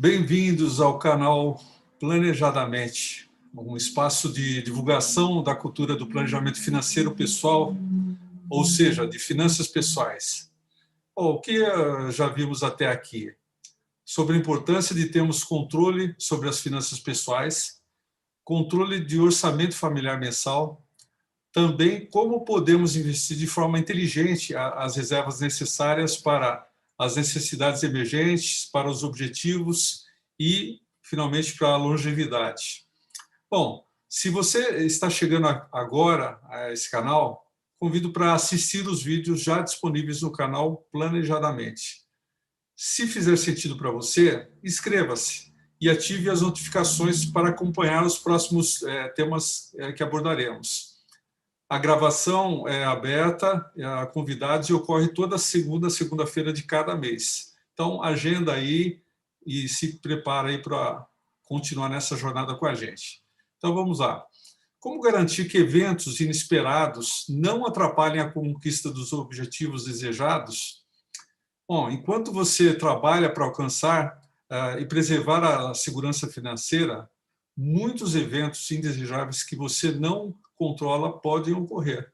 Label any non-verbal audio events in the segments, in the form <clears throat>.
Bem-vindos ao canal Planejadamente, um espaço de divulgação da cultura do planejamento financeiro pessoal, ou seja, de finanças pessoais. O que eh, já vimos até aqui? Sobre a importância de termos controle sobre as finanças pessoais, controle de orçamento familiar mensal, também como podemos investir de forma inteligente as reservas necessárias para as necessidades emergentes, para os objetivos e, finalmente, para a longevidade. Bom, se você está chegando agora a esse canal, convido para assistir os vídeos já disponíveis no canal Planejadamente. Se fizer sentido para você, inscreva-se e ative as notificações para acompanhar os próximos é, temas é, que abordaremos. A gravação é aberta a convidados e ocorre toda segunda, segunda-feira de cada mês. Então, agenda aí e se prepara aí para continuar nessa jornada com a gente. Então, vamos lá. Como garantir que eventos inesperados não atrapalhem a conquista dos objetivos desejados? Bom, enquanto você trabalha para alcançar uh, e preservar a segurança financeira, muitos eventos indesejáveis que você não controla podem ocorrer.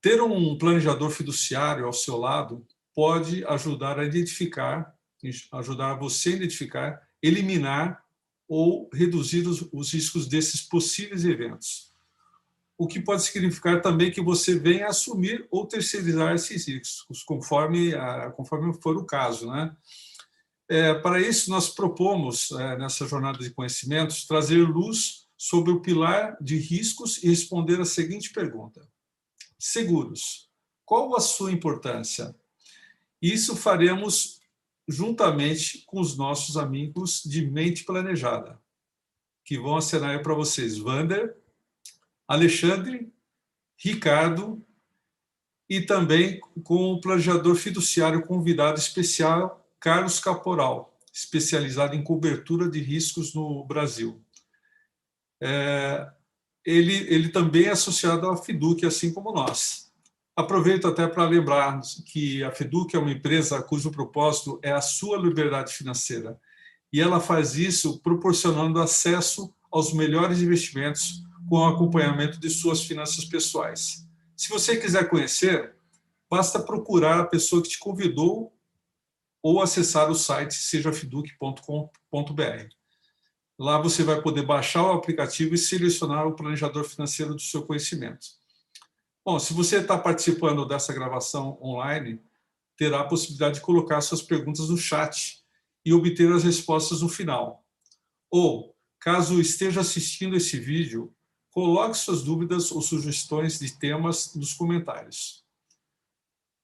Ter um planejador fiduciário ao seu lado pode ajudar a identificar, ajudar você a identificar, eliminar ou reduzir os, os riscos desses possíveis eventos. O que pode significar também que você venha assumir ou terceirizar esses riscos, conforme, conforme for o caso. Né? É, para isso, nós propomos, é, nessa jornada de conhecimentos, trazer luz sobre o pilar de riscos e responder a seguinte pergunta. Seguros, qual a sua importância? Isso faremos juntamente com os nossos amigos de Mente Planejada, que vão acenar para vocês Vander, Alexandre, Ricardo e também com o planejador fiduciário convidado especial, Carlos Caporal, especializado em cobertura de riscos no Brasil é, ele, ele também é associado à FIDUC, assim como nós. Aproveito até para lembrar que a FIDUC é uma empresa cujo propósito é a sua liberdade financeira. E ela faz isso proporcionando acesso aos melhores investimentos com o acompanhamento de suas finanças pessoais. Se você quiser conhecer, basta procurar a pessoa que te convidou ou acessar o site sejafiduc.com.br. Lá você vai poder baixar o aplicativo e selecionar o planejador financeiro do seu conhecimento. Bom, se você está participando dessa gravação online, terá a possibilidade de colocar suas perguntas no chat e obter as respostas no final. Ou, caso esteja assistindo esse vídeo, coloque suas dúvidas ou sugestões de temas nos comentários.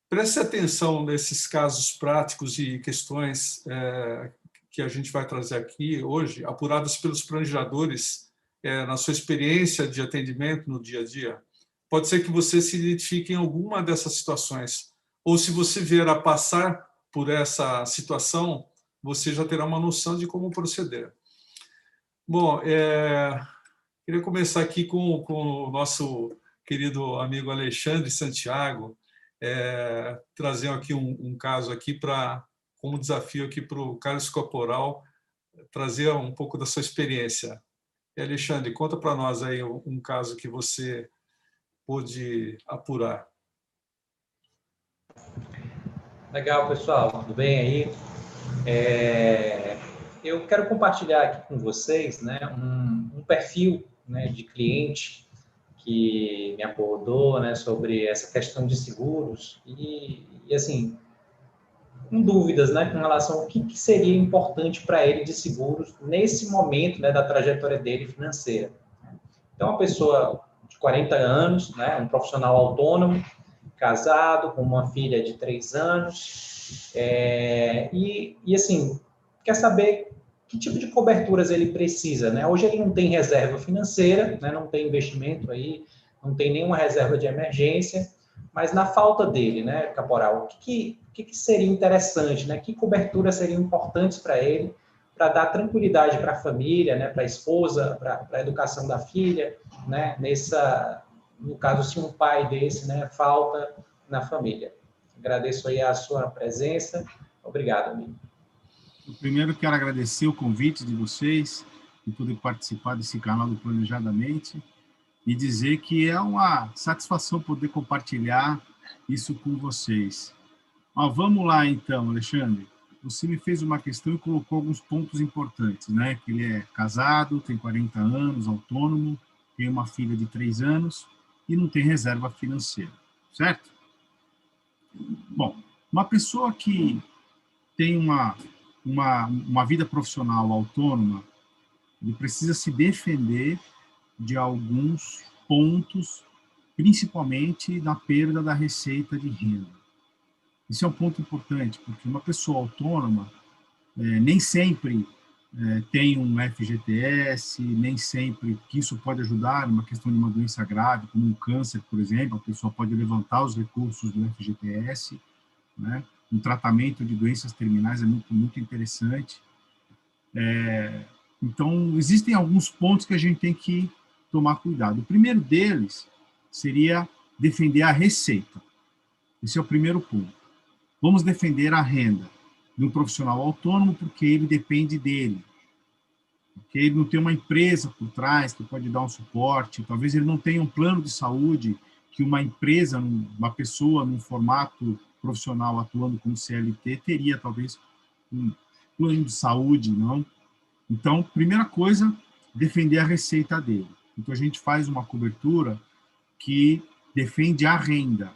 Preste atenção nesses casos práticos e questões é, que a gente vai trazer aqui hoje, apuradas pelos planejadores é, na sua experiência de atendimento no dia a dia, pode ser que você se identifique em alguma dessas situações. Ou se você vier a passar por essa situação, você já terá uma noção de como proceder. Bom, é, queria começar aqui com, com o nosso querido amigo Alexandre Santiago, é, trazer aqui um, um caso aqui para como desafio aqui para o Carlos Corporal trazer um pouco da sua experiência. E Alexandre, conta para nós aí um caso que você pôde apurar. Legal, pessoal, tudo bem aí? É, eu quero compartilhar aqui com vocês né, um, um perfil né, de cliente que me abordou né, sobre essa questão de seguros e, e assim, com dúvidas né, com relação ao que, que seria importante para ele de seguros nesse momento né, da trajetória dele financeira. Então, uma pessoa de 40 anos, né, um profissional autônomo, casado, com uma filha de 3 anos, é, e, e, assim, quer saber que tipo de coberturas ele precisa. Né? Hoje ele não tem reserva financeira, né, não tem investimento aí, não tem nenhuma reserva de emergência, mas na falta dele, né, Caporal, o que, que que, que seria interessante, né? Que cobertura seriam importantes para ele, para dar tranquilidade para a família, né? Para a esposa, para a educação da filha, né? Nessa, no caso, se um pai desse, né? Falta na família. Agradeço aí a sua presença. Obrigado, amigo. Primeiro quero agradecer o convite de vocês e poder participar desse canal do Planejadamente e dizer que é uma satisfação poder compartilhar isso com vocês. Ah, vamos lá então, Alexandre. Você me fez uma questão e colocou alguns pontos importantes, né? Que ele é casado, tem 40 anos, autônomo, tem uma filha de 3 anos e não tem reserva financeira, certo? Bom, uma pessoa que tem uma, uma, uma vida profissional autônoma, ele precisa se defender de alguns pontos, principalmente da perda da receita de renda. Isso é um ponto importante, porque uma pessoa autônoma é, nem sempre é, tem um FGTS, nem sempre que isso pode ajudar numa questão de uma doença grave, como um câncer, por exemplo, a pessoa pode levantar os recursos do FGTS, né? Um tratamento de doenças terminais é muito, muito interessante. É, então, existem alguns pontos que a gente tem que tomar cuidado. O primeiro deles seria defender a receita. Esse é o primeiro ponto. Vamos defender a renda do profissional autônomo porque ele depende dele. Porque ele não tem uma empresa por trás que pode dar um suporte, talvez ele não tenha um plano de saúde que uma empresa, uma pessoa num formato profissional atuando como CLT teria talvez um plano de saúde, não? Então, primeira coisa, defender a receita dele. Então a gente faz uma cobertura que defende a renda.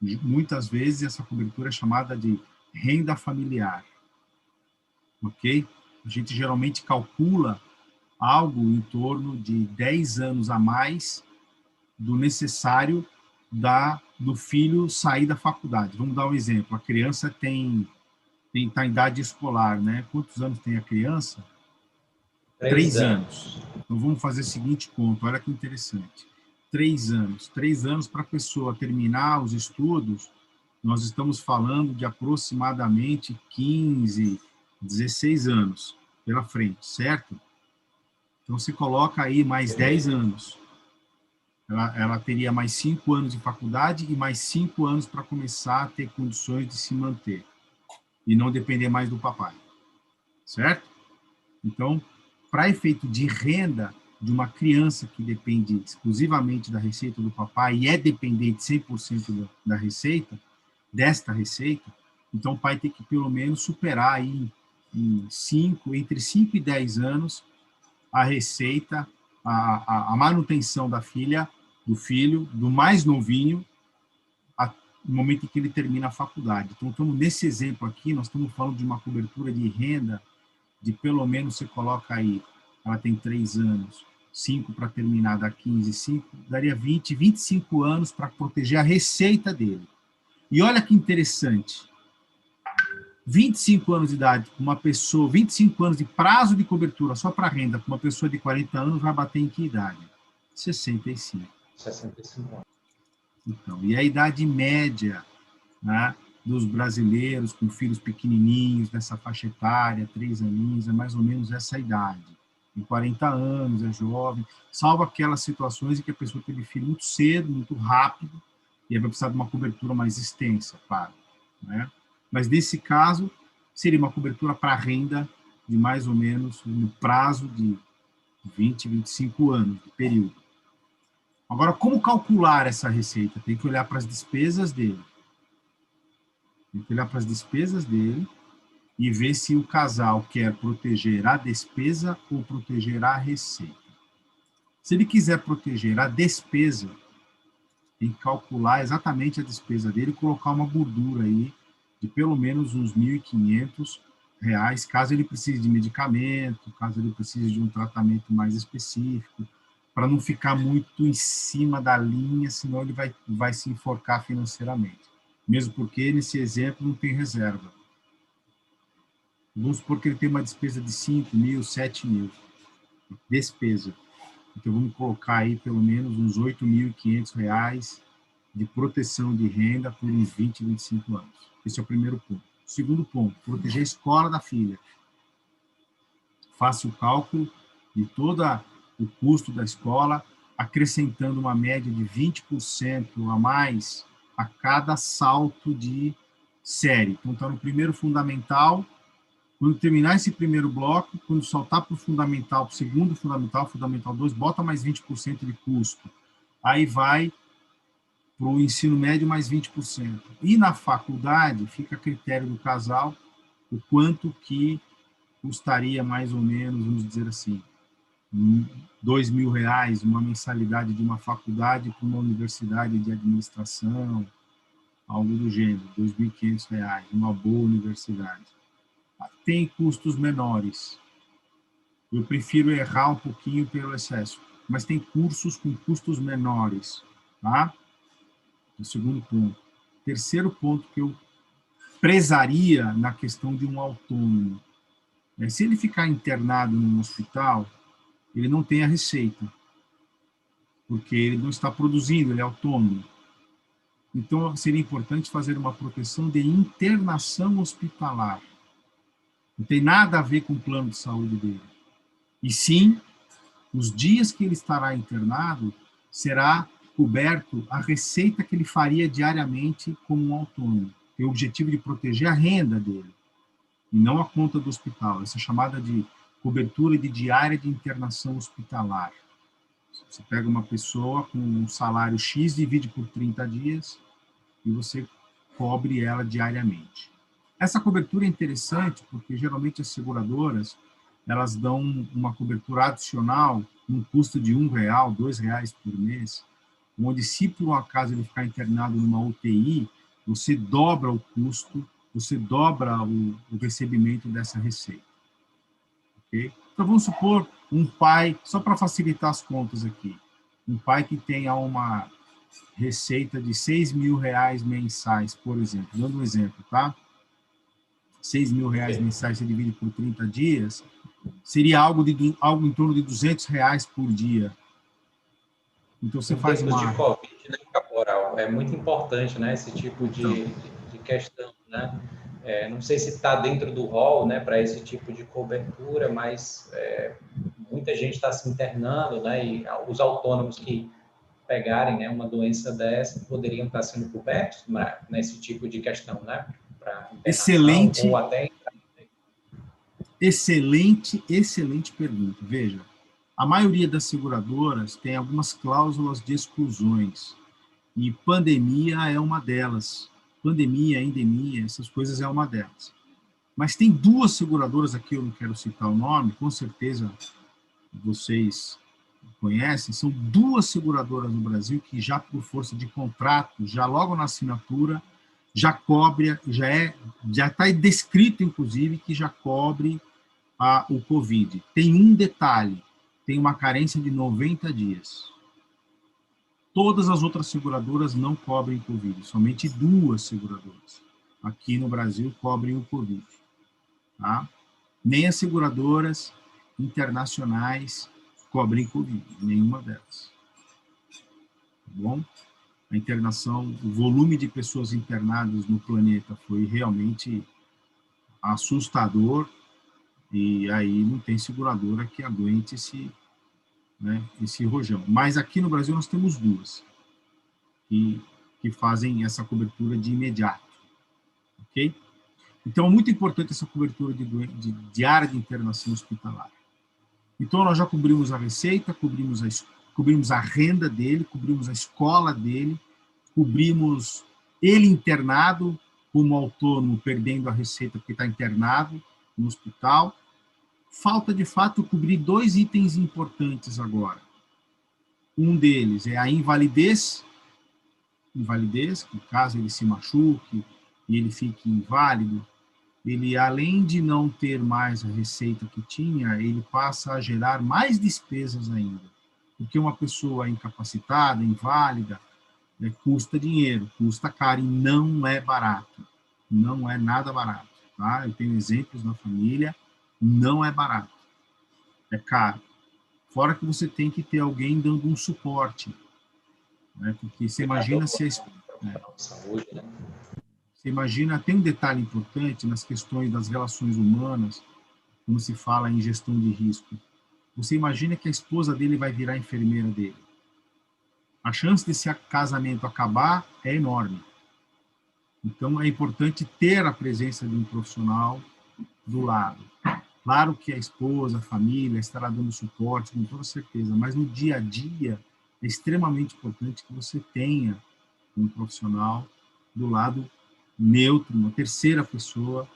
Muitas vezes essa cobertura é chamada de renda familiar. OK? A gente geralmente calcula algo em torno de 10 anos a mais do necessário da do filho sair da faculdade. Vamos dar um exemplo. A criança tem tem tá em idade escolar, né? Quantos anos tem a criança? Três, Três anos. anos. Então vamos fazer o seguinte conto. Olha que interessante. Três anos. Três anos para a pessoa terminar os estudos. Nós estamos falando de aproximadamente 15, 16 anos pela frente, certo? Então você coloca aí mais 10 anos ela, ela teria mais cinco anos de faculdade e mais cinco anos para começar a ter condições de se manter e não depender mais do papai, certo? Então, para efeito de renda de uma criança que depende exclusivamente da receita do papai e é dependente 100% da receita, desta receita, então o pai tem que pelo menos superar aí em cinco, entre 5 e 10 anos a receita, a, a, a manutenção da filha do filho, do mais novinho, no momento em que ele termina a faculdade. Então, estamos nesse exemplo aqui, nós estamos falando de uma cobertura de renda de pelo menos você coloca aí, ela tem três anos, cinco para terminar, dá 15, cinco, daria 20, 25 anos para proteger a receita dele. E olha que interessante, 25 anos de idade, uma pessoa, 25 anos de prazo de cobertura só para renda, com uma pessoa de 40 anos vai bater em que idade? 65. 65 anos. Então, e a idade média né, dos brasileiros com filhos pequenininhos, dessa faixa etária, três aninhos, é mais ou menos essa idade. Tem 40 anos, é jovem, salvo aquelas situações em que a pessoa teve filho muito cedo, muito rápido, e vai precisar de uma cobertura mais extensa, claro. Né? Mas nesse caso, seria uma cobertura para renda de mais ou menos no prazo de 20, 25 anos de período. Agora, como calcular essa receita? Tem que olhar para as despesas dele. Tem que olhar para as despesas dele e ver se o casal quer proteger a despesa ou proteger a receita. Se ele quiser proteger a despesa, tem que calcular exatamente a despesa dele e colocar uma gordura aí de pelo menos uns 1.500 reais, caso ele precise de medicamento, caso ele precise de um tratamento mais específico, para não ficar muito em cima da linha, senão ele vai, vai se enforcar financeiramente. Mesmo porque, nesse exemplo, não tem reserva. Vamos supor que ele tem uma despesa de 5 mil, 7 mil. Despesa. Então, vamos colocar aí pelo menos uns R$ 8.500 de proteção de renda por uns 20, 25 anos. Esse é o primeiro ponto. Segundo ponto, proteger a escola da filha. Faça o cálculo de toda o custo da escola, acrescentando uma média de 20% a mais a cada salto de série. Então, está no primeiro fundamental, Quando terminar esse primeiro bloco, quando saltar para o fundamental, para o segundo fundamental, fundamental 2, bota mais 20% de custo. Aí vai para o ensino médio mais 20%. E na faculdade, fica a critério do casal o quanto que custaria mais ou menos, vamos dizer assim, dois mil reais uma mensalidade de uma faculdade para uma universidade de administração, algo do gênero, dois mil quinhentos reais, uma boa universidade. Tem custos menores. Eu prefiro errar um pouquinho pelo excesso, mas tem cursos com custos menores, tá? O segundo ponto. Terceiro ponto que eu prezaria na questão de um autônomo. É, se ele ficar internado num hospital, ele não tem a receita, porque ele não está produzindo, ele é autônomo. Então, seria importante fazer uma proteção de internação hospitalar. Não tem nada a ver com o plano de saúde dele. E sim, os dias que ele estará internado, será coberto a receita que ele faria diariamente como um autônomo. Tem o objetivo de proteger a renda dele e não a conta do hospital. Essa é chamada de cobertura de diária de internação hospitalar. Você pega uma pessoa com um salário X, divide por 30 dias e você cobre ela diariamente. Essa cobertura é interessante porque geralmente as seguradoras elas dão uma cobertura adicional num custo de um real, dois reais por mês, onde se por um acaso ele ficar internado numa UTI, você dobra o custo, você dobra o, o recebimento dessa receita. Okay? Então vamos supor um pai, só para facilitar as contas aqui, um pai que tenha uma receita de 6 mil reais mensais, por exemplo, dando um exemplo, tá? 6 mil reais mensais, se divide por 30 dias, seria algo, de, algo em torno de 200 reais por dia então você em faz uma. de Covid, né, Caporal? É muito importante, né? Esse tipo de, então. de, questão, né? É, não sei se está dentro do rol, né, para esse tipo de cobertura, mas é, muita gente está se internando, né? E os autônomos que pegarem, né, uma doença dessa poderiam estar sendo cobertos nesse tipo de questão, né? Excelente. Ou até Excelente, excelente pergunta. Veja, a maioria das seguradoras tem algumas cláusulas de exclusões, e pandemia é uma delas. Pandemia, endemia, essas coisas é uma delas. Mas tem duas seguradoras aqui, eu não quero citar o nome, com certeza vocês conhecem, são duas seguradoras no Brasil que já por força de contrato, já logo na assinatura, já cobre, já é, já está descrito inclusive que já cobre a, o Covid. Tem um detalhe, tem uma carência de 90 dias. Todas as outras seguradoras não cobrem Covid, somente duas seguradoras aqui no Brasil cobrem o Covid. Tá? Nem as seguradoras internacionais cobrem Covid, nenhuma delas. Tá bom? A internação, o volume de pessoas internadas no planeta foi realmente assustador e aí não tem seguradora que aguente esse né, esse rojão. Mas aqui no Brasil nós temos duas que, que fazem essa cobertura de imediato, ok? Então é muito importante essa cobertura de, de, de área de internação hospitalar. Então nós já cobrimos a receita, cobrimos a, cobrimos a renda dele, cobrimos a escola dele, cobrimos ele internado como autônomo, perdendo a receita porque está internado no hospital, falta de fato cobrir dois itens importantes agora. Um deles é a invalidez, invalidez, que caso ele se machuque e ele fique inválido, ele além de não ter mais a receita que tinha, ele passa a gerar mais despesas ainda. Porque uma pessoa incapacitada, inválida, né, custa dinheiro, custa caro e não é barato. Não é nada barato. Tá? Eu tenho exemplos na família não é barato. É caro. Fora que você tem que ter alguém dando um suporte. Né? Porque você imagina se... A, é, você imagina, tem um detalhe importante nas questões das relações humanas, quando se fala em gestão de risco. Você imagina que a esposa dele vai virar enfermeira dele. A chance desse casamento acabar é enorme. Então, é importante ter a presença de um profissional do lado. Claro que a esposa, a família estará dando suporte, com toda certeza, mas no dia a dia é extremamente importante que você tenha um profissional do lado neutro, uma terceira pessoa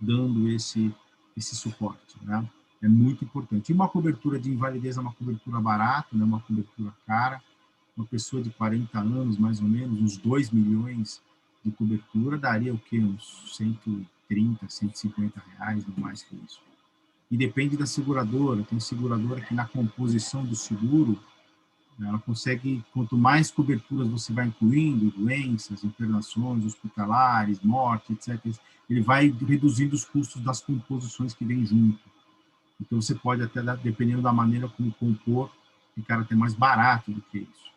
dando esse esse suporte, né? É muito importante. E uma cobertura de invalidez é uma cobertura barata, né? Uma cobertura cara. Uma pessoa de 40 anos, mais ou menos, uns 2 milhões de cobertura, daria o quê? Uns 130, 150 reais, não mais que isso. E depende da seguradora. Tem seguradora que na composição do seguro ela consegue, quanto mais coberturas você vai incluindo, doenças, internações hospitalares, morte, etc., ele vai reduzindo os custos das composições que vem junto. Então, você pode até, dependendo da maneira como compor, ficar até mais barato do que isso.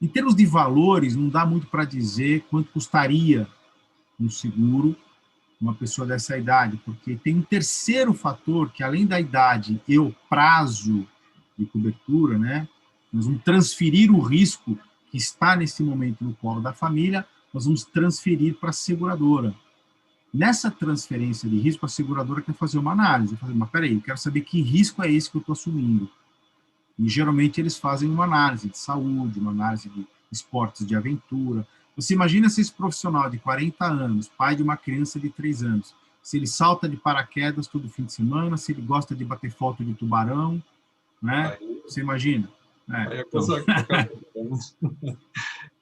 Em termos de valores, não dá muito para dizer quanto custaria um seguro uma pessoa dessa idade, porque tem um terceiro fator que, além da idade e o prazo de cobertura, né, nós vamos transferir o risco que está nesse momento no colo da família, nós vamos transferir para a seguradora. Nessa transferência de risco, a seguradora quer fazer uma análise, fazer, mas peraí, eu quero saber que risco é esse que eu estou assumindo. E geralmente eles fazem uma análise de saúde, uma análise de esportes de aventura. Você imagina se esse profissional de 40 anos, pai de uma criança de 3 anos, se ele salta de paraquedas todo fim de semana, se ele gosta de bater foto de tubarão, né? Você imagina? É, <laughs>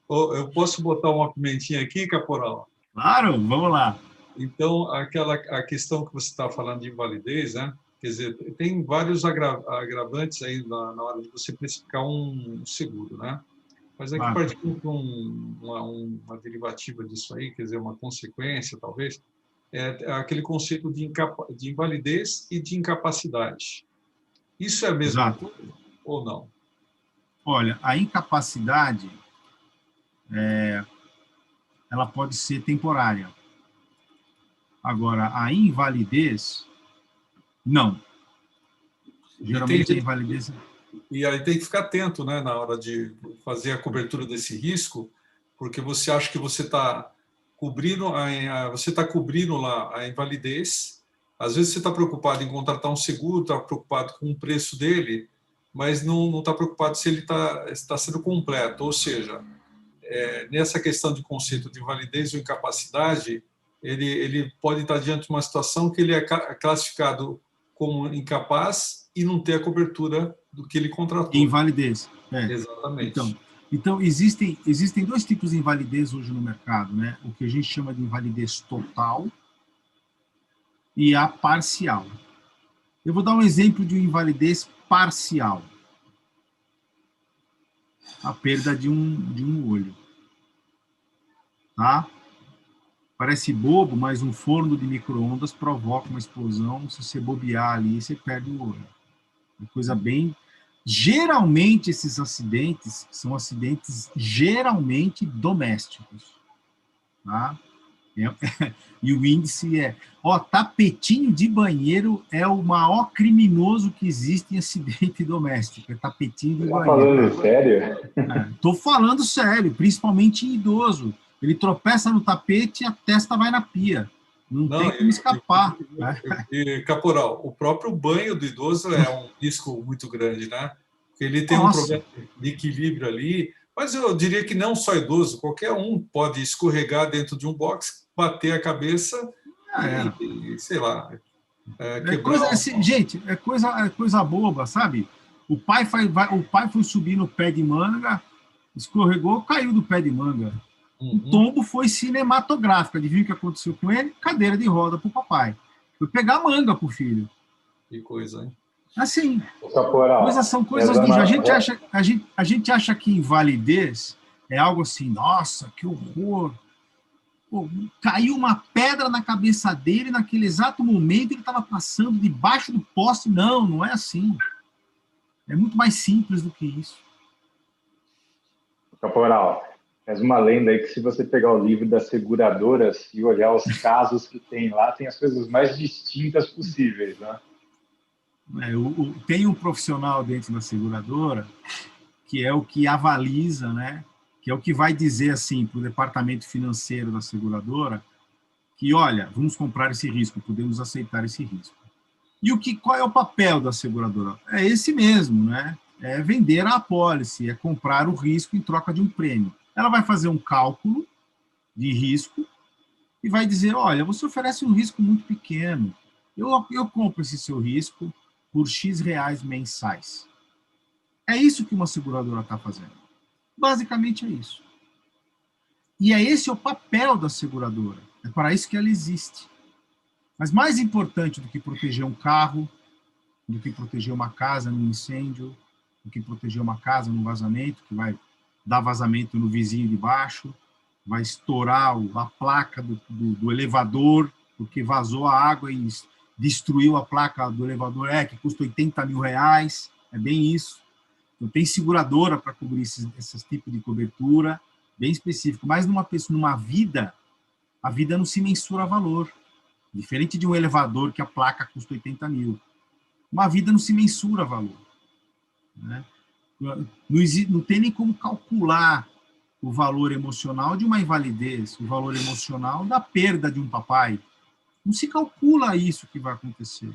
eu posso botar uma pimentinha aqui, Caporal? Claro, vamos lá. Então, aquela a questão que você está falando de invalidez, né? Quer dizer, tem vários agravantes aí na, na hora de você precificar um seguro, né? Mas aqui, ah. partindo para um, uma, uma derivativa disso aí, quer dizer, uma consequência, talvez, é aquele conceito de, incapa, de invalidez e de incapacidade. Isso é a mesma Exato. coisa ou não? Olha, a incapacidade é, ela pode ser temporária. Agora, a invalidez, não. Geralmente a invalidez. E aí tem que ficar atento né, na hora de fazer a cobertura desse risco, porque você acha que você está cobrindo, a, você está cobrindo lá a invalidez. Às vezes você está preocupado em contratar um seguro, está preocupado com o preço dele, mas não está preocupado se ele está está sendo completo. Ou seja, é, nessa questão de conceito de validez ou incapacidade, ele, ele pode estar diante de uma situação que ele é classificado como incapaz e não ter a cobertura do que ele contratou. Invalidez. É. Exatamente. Então, então existem, existem dois tipos de invalidez hoje no mercado, né? O que a gente chama de invalidez total e a parcial. Eu vou dar um exemplo de invalidez parcial. A perda de um, de um olho. Tá? Parece bobo, mas um forno de micro-ondas provoca uma explosão. Se você bobear ali, você perde o olho. Uma coisa bem. Geralmente, esses acidentes são acidentes geralmente domésticos. Tá? É, <laughs> e o índice é, ó, tapetinho de banheiro é o maior criminoso que existe em acidente <laughs> doméstico, é tapetinho de tá banheiro. falando sério? É, tô falando sério, principalmente em idoso. Ele tropeça no tapete e a testa vai na pia. Não, Não tem como escapar. E, né? e, Caporal, o próprio banho do idoso é um risco muito grande, né? Porque ele tem Nossa. um problema de equilíbrio ali, mas eu diria que não só idoso, qualquer um pode escorregar dentro de um box bater a cabeça ah, é. e, sei lá. É, é coisa, assim, gente, é coisa, é coisa boba, sabe? O pai, foi, vai, o pai foi subir no pé de manga, escorregou, caiu do pé de manga. Uhum. O tombo foi cinematográfico. Adivinha o que aconteceu com ele? Cadeira de roda para o papai. Foi pegar manga para o filho. Que coisa, hein? Assim, coisas são coisas do a gente acha a gente, a gente acha que invalidez é algo assim, nossa, que horror, Pô, caiu uma pedra na cabeça dele naquele exato momento ele estava passando debaixo do poste. Não, não é assim. É muito mais simples do que isso. Caporal, é uma lenda aí que se você pegar o livro das seguradoras e olhar os <laughs> casos que tem lá, tem as coisas mais distintas possíveis, né? É, o, o, tem um profissional dentro da seguradora que é o que avaliza, né, que é o que vai dizer assim para o departamento financeiro da seguradora que, olha, vamos comprar esse risco, podemos aceitar esse risco. E o que, qual é o papel da seguradora? É esse mesmo, né? É vender a apólice, é comprar o risco em troca de um prêmio. Ela vai fazer um cálculo de risco e vai dizer, olha, você oferece um risco muito pequeno, eu, eu compro esse seu risco por X reais mensais. É isso que uma seguradora está fazendo. Basicamente é isso. E é esse o papel da seguradora. É para isso que ela existe. Mas mais importante do que proteger um carro, do que proteger uma casa num incêndio, do que proteger uma casa num vazamento, que vai dar vazamento no vizinho de baixo, vai estourar a placa do, do, do elevador, porque vazou a água e destruiu a placa do elevador, é, que custa 80 mil reais, é bem isso. Então, tem seguradora para cobrir esses, esses tipos de cobertura, bem específico. Mas numa pessoa, numa vida, a vida não se mensura valor. Diferente de um elevador que a placa custa 80 mil. Uma vida não se mensura valor. Né? Não, não tem nem como calcular o valor emocional de uma invalidez, o valor emocional da perda de um papai. Não se calcula isso que vai acontecer.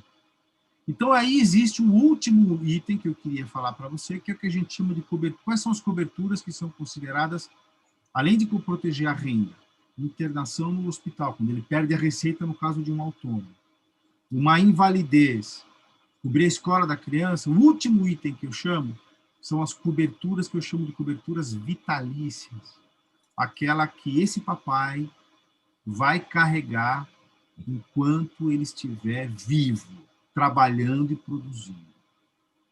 Então, aí existe o último item que eu queria falar para você, que é o que a gente chama de cobertura. Quais são as coberturas que são consideradas, além de proteger a renda, internação no hospital, quando ele perde a receita no caso de um autônomo, uma invalidez, cobrir a escola da criança, o último item que eu chamo são as coberturas que eu chamo de coberturas vitalícias. Aquela que esse papai vai carregar enquanto ele estiver vivo, trabalhando e produzindo.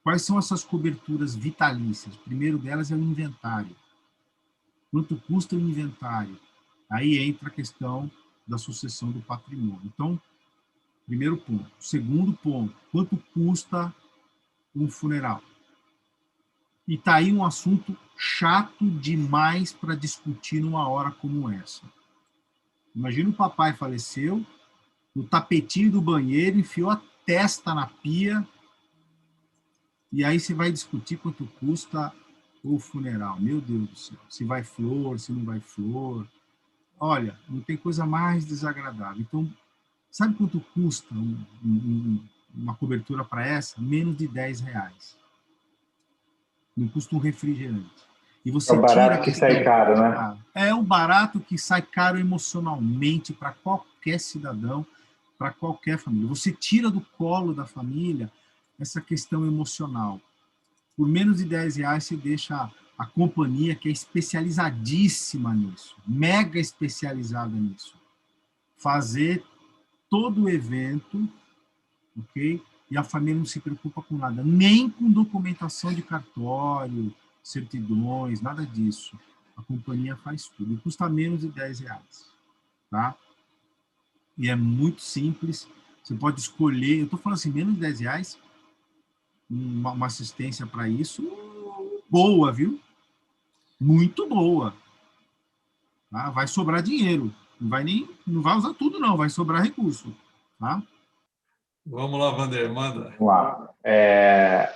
Quais são essas coberturas vitalícias? O primeiro delas é o inventário. Quanto custa o inventário? Aí entra a questão da sucessão do patrimônio. Então, primeiro ponto. Segundo ponto, quanto custa um funeral? E está aí um assunto chato demais para discutir numa hora como essa. Imagina o papai faleceu, no tapetinho do banheiro, enfiou a testa na pia, e aí você vai discutir quanto custa o funeral. Meu Deus do céu, se vai flor, se não vai flor. Olha, não tem coisa mais desagradável. Então, sabe quanto custa um, um, uma cobertura para essa? Menos de 10 reais não custa um refrigerante. E você é o barato que sai caro, né? É um barato que sai caro emocionalmente para qualquer cidadão, para qualquer família. Você tira do colo da família essa questão emocional. Por menos de 10 reais você deixa a companhia que é especializadíssima nisso, mega especializada nisso, fazer todo o evento, ok? E a família não se preocupa com nada, nem com documentação de cartório, certidões, nada disso. A companhia faz tudo e custa menos de 10 reais, tá? E é muito simples. Você pode escolher, eu estou falando assim, menos de 10 reais, uma, uma assistência para isso, boa, viu? Muito boa. Tá? Vai sobrar dinheiro. Não vai nem, não vai usar tudo não, vai sobrar recurso, tá? Vamos lá, Vander, manda. Vamos lá. É...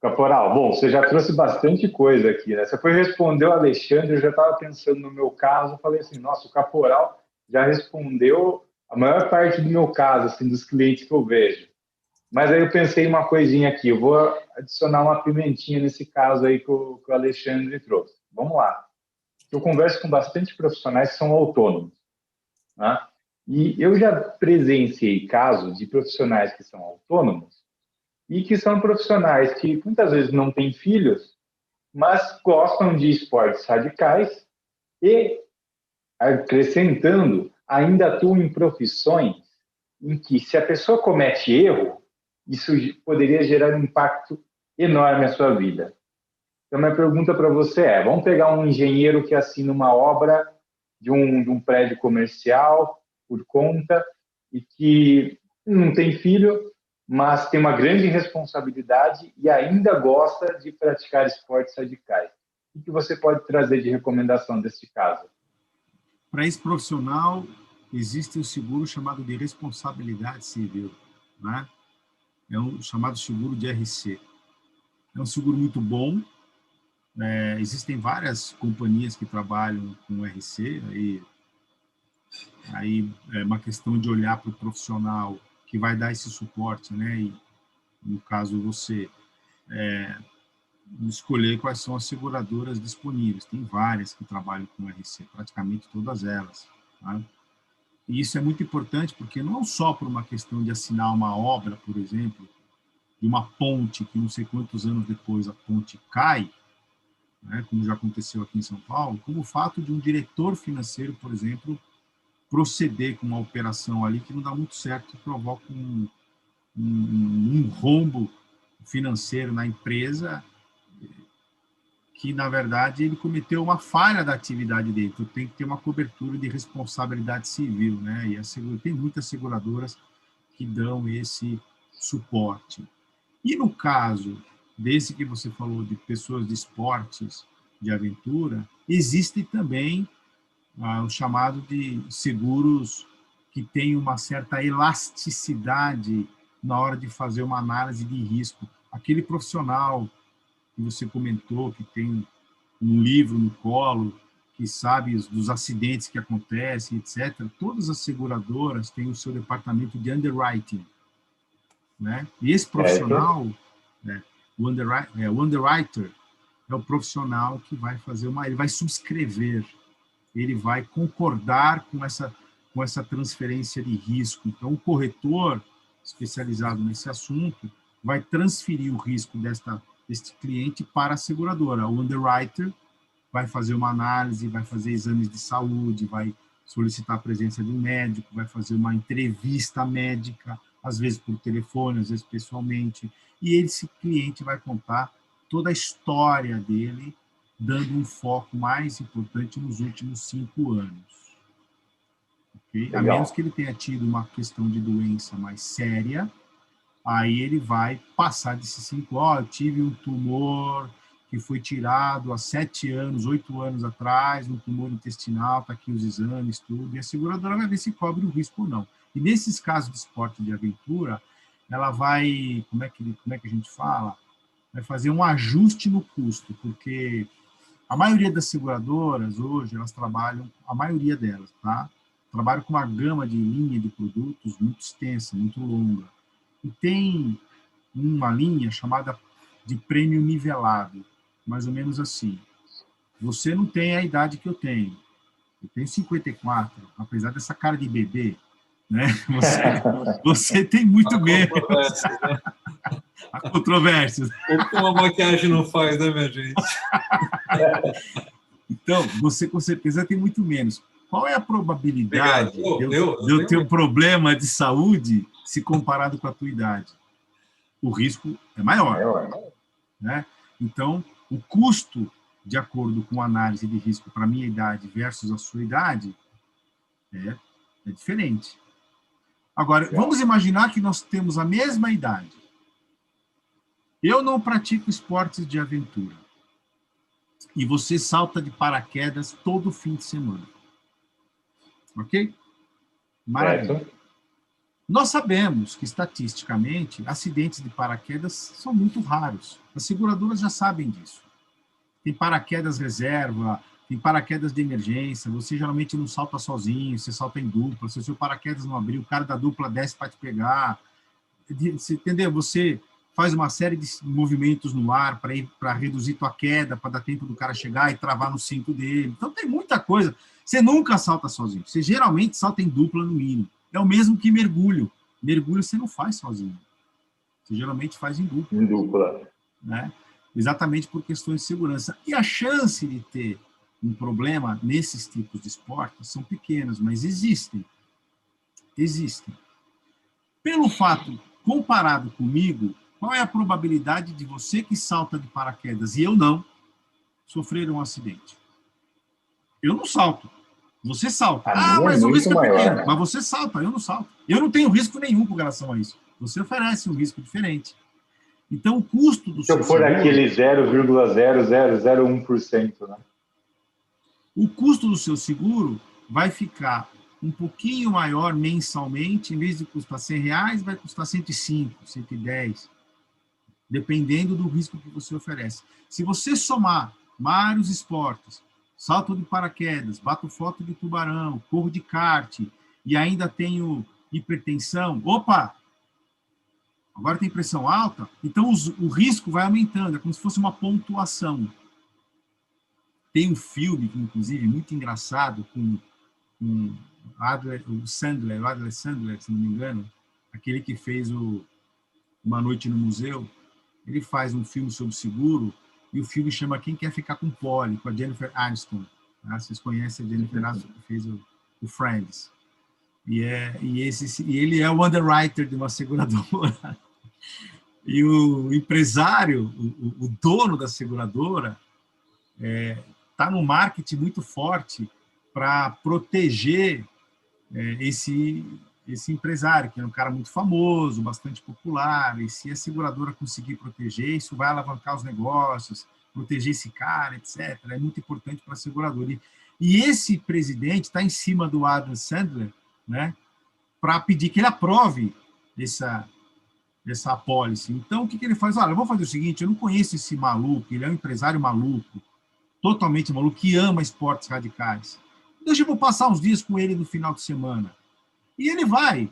Caporal, bom, você já trouxe bastante coisa aqui, né? Você foi responder o Alexandre, eu já estava pensando no meu caso, falei assim, nossa, o Caporal já respondeu a maior parte do meu caso, assim, dos clientes que eu vejo. Mas aí eu pensei uma coisinha aqui, eu vou adicionar uma pimentinha nesse caso aí que o, que o Alexandre trouxe. Vamos lá. Eu converso com bastante profissionais que são autônomos. Né? E eu já presenciei casos de profissionais que são autônomos e que são profissionais que muitas vezes não têm filhos, mas gostam de esportes radicais e, acrescentando, ainda atuam em profissões em que, se a pessoa comete erro, isso poderia gerar um impacto enorme à sua vida. Então, minha pergunta para você é: vamos pegar um engenheiro que assina uma obra de um, de um prédio comercial por conta e que não tem filho, mas tem uma grande responsabilidade e ainda gosta de praticar esportes radicais. O que você pode trazer de recomendação desse caso? Para esse profissional, existe um seguro chamado de responsabilidade civil, né? É um chamado seguro de RC. É um seguro muito bom. É, existem várias companhias que trabalham com RC, aí Aí é uma questão de olhar para o profissional que vai dar esse suporte, né? E, no caso, você é, escolher quais são as seguradoras disponíveis. Tem várias que trabalham com RC, praticamente todas elas. Tá? E isso é muito importante porque não só por uma questão de assinar uma obra, por exemplo, de uma ponte que não sei quantos anos depois a ponte cai, né, como já aconteceu aqui em São Paulo, como o fato de um diretor financeiro, por exemplo, proceder com uma operação ali que não dá muito certo provoca um, um, um rombo financeiro na empresa que, na verdade, ele cometeu uma falha da atividade dele. Então, tem que ter uma cobertura de responsabilidade civil, né? E a segura, tem muitas seguradoras que dão esse suporte. E no caso desse que você falou de pessoas de esportes, de aventura, existe também ah, o chamado de seguros que tem uma certa elasticidade na hora de fazer uma análise de risco. Aquele profissional que você comentou, que tem um livro no colo, que sabe dos acidentes que acontecem, etc. Todas as seguradoras têm o seu departamento de underwriting, né? E esse profissional, né, o, underwriter, é, o underwriter é o profissional que vai fazer uma, ele vai subscrever, ele vai concordar com essa com essa transferência de risco. Então, o corretor especializado nesse assunto vai transferir o risco desta este cliente para a seguradora. O underwriter vai fazer uma análise, vai fazer exames de saúde, vai solicitar a presença de um médico, vai fazer uma entrevista médica, às vezes por telefone, às vezes pessoalmente, e esse cliente vai contar toda a história dele, dando um foco mais importante nos últimos cinco anos. Okay? A menos que ele tenha tido uma questão de doença mais séria, aí ele vai passar desses cinco, ó, oh, eu tive um tumor que foi tirado há sete anos, oito anos atrás, um tumor intestinal, tá aqui os exames, tudo, e a seguradora vai ver se cobre o risco ou não. E nesses casos de esporte de aventura, ela vai, como é que, como é que a gente fala? Vai fazer um ajuste no custo, porque a maioria das seguradoras hoje, elas trabalham, a maioria delas, tá? Trabalham com uma gama de linha de produtos muito extensa, muito longa. E tem uma linha chamada de prêmio nivelado, mais ou menos assim. Você não tem a idade que eu tenho. Eu tenho 54, apesar dessa cara de bebê, né? <laughs> Você, você tem muito menos. Né? <laughs> A controvérsia. O que uma maquiagem não faz, né, minha gente? <laughs> Então, você com certeza tem muito menos. Qual é a probabilidade de eu, eu, eu ter um problema de saúde se comparado com a tua idade. O risco é maior. Né? Então, o custo, de acordo com a análise de risco para a minha idade versus a sua idade, é, é diferente. Agora, vamos imaginar que nós temos a mesma idade. Eu não pratico esportes de aventura. E você salta de paraquedas todo fim de semana. Ok? Maravilha. Nós sabemos que, estatisticamente, acidentes de paraquedas são muito raros. As seguradoras já sabem disso. Tem paraquedas reserva, tem paraquedas de emergência, você geralmente não salta sozinho, você salta em dupla, se o seu paraquedas não abrir, o cara da dupla desce para te pegar. Você, entendeu? Você faz uma série de movimentos no ar para reduzir tua queda, para dar tempo do cara chegar e travar no cinto dele. Então tem muita coisa. Você nunca salta sozinho, você geralmente salta em dupla no mínimo. É o mesmo que mergulho. Mergulho você não faz sozinho. Você geralmente faz em dupla. Em dupla. Né? Exatamente por questões de segurança. E a chance de ter um problema nesses tipos de esportes são pequenas, mas existem. Existem. Pelo fato, comparado comigo, qual é a probabilidade de você que salta de paraquedas e eu não sofrer um acidente? Eu não salto. Você salta. A ah, mas é o risco é pequeno. Né? Mas você salta, eu não salto. Eu não tenho risco nenhum com relação a isso. Você oferece um risco diferente. Então, o custo do Se eu for seguro, aquele 0,0001%, né? O custo do seu seguro vai ficar um pouquinho maior mensalmente, em vez de custar 100 reais, vai custar 105, 110, dependendo do risco que você oferece. Se você somar vários esportes, salto de paraquedas, bato foto de tubarão, corro de kart e ainda tenho hipertensão, opa, agora tem pressão alta, então os, o risco vai aumentando, é como se fosse uma pontuação. Tem um filme, inclusive, muito engraçado, com, com Adler, o Sandler, o Adler Sandler, se não me engano, aquele que fez o Uma Noite no Museu, ele faz um filme sobre seguro e o filme chama Quem Quer Ficar com Polly, com a Jennifer Aniston. Tá? Vocês conhecem a Jennifer Aniston, que fez o, o Friends. E, é, e, esse, e ele é o underwriter de uma seguradora. <laughs> E o empresário, o, o dono da seguradora, está é, tá no marketing muito forte para proteger é, esse, esse empresário, que é um cara muito famoso, bastante popular, e se a seguradora conseguir proteger, isso vai alavancar os negócios, proteger esse cara, etc. É muito importante para a seguradora. E, e esse presidente está em cima do Adam Sandler, né, para pedir que ele aprove essa, essa apólice. Então, o que, que ele faz? Olha, eu vou fazer o seguinte, eu não conheço esse maluco, ele é um empresário maluco, totalmente maluco, que ama esportes radicais. Deixa eu passar uns dias com ele no final de semana. E ele vai.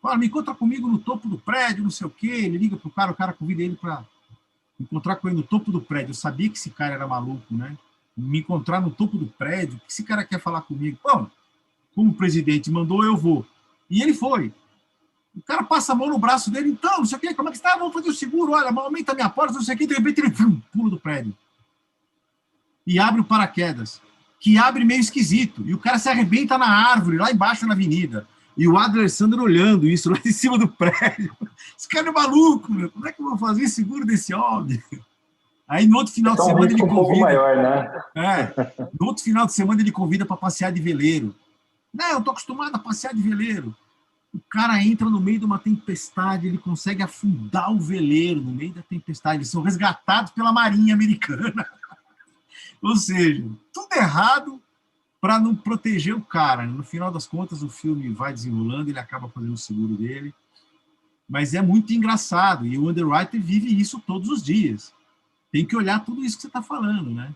Fala, me encontra comigo no topo do prédio, não sei o quê. Ele liga pro cara, o cara convida ele para encontrar com ele no topo do prédio. Eu sabia que esse cara era maluco, né? Me encontrar no topo do prédio. O que esse cara quer falar comigo? Bom, como o presidente mandou, eu vou. E ele foi. O cara passa a mão no braço dele, então, não sei o quê, como é que está? Vamos fazer o seguro, olha, aumenta a minha porta, não sei o quê, de repente ele pula do prédio. E abre o paraquedas que abre meio esquisito. E o cara se arrebenta na árvore, lá embaixo na avenida. E o Adler Sandro olhando isso lá <laughs> em cima do prédio. Esse cara é maluco, meu. Como é que eu vou fazer seguro desse homem? Aí no outro final é de semana ele convida. Um maior, né? É, no outro final de semana ele convida para passear de veleiro. Não, eu tô acostumado a passear de veleiro. O cara entra no meio de uma tempestade, ele consegue afundar o veleiro no meio da tempestade. Eles são resgatados pela Marinha Americana. <laughs> Ou seja, tudo errado para não proteger o cara. No final das contas, o filme vai desenrolando, ele acaba fazendo o seguro dele. Mas é muito engraçado, e o underwriter vive isso todos os dias. Tem que olhar tudo isso que você está falando, né?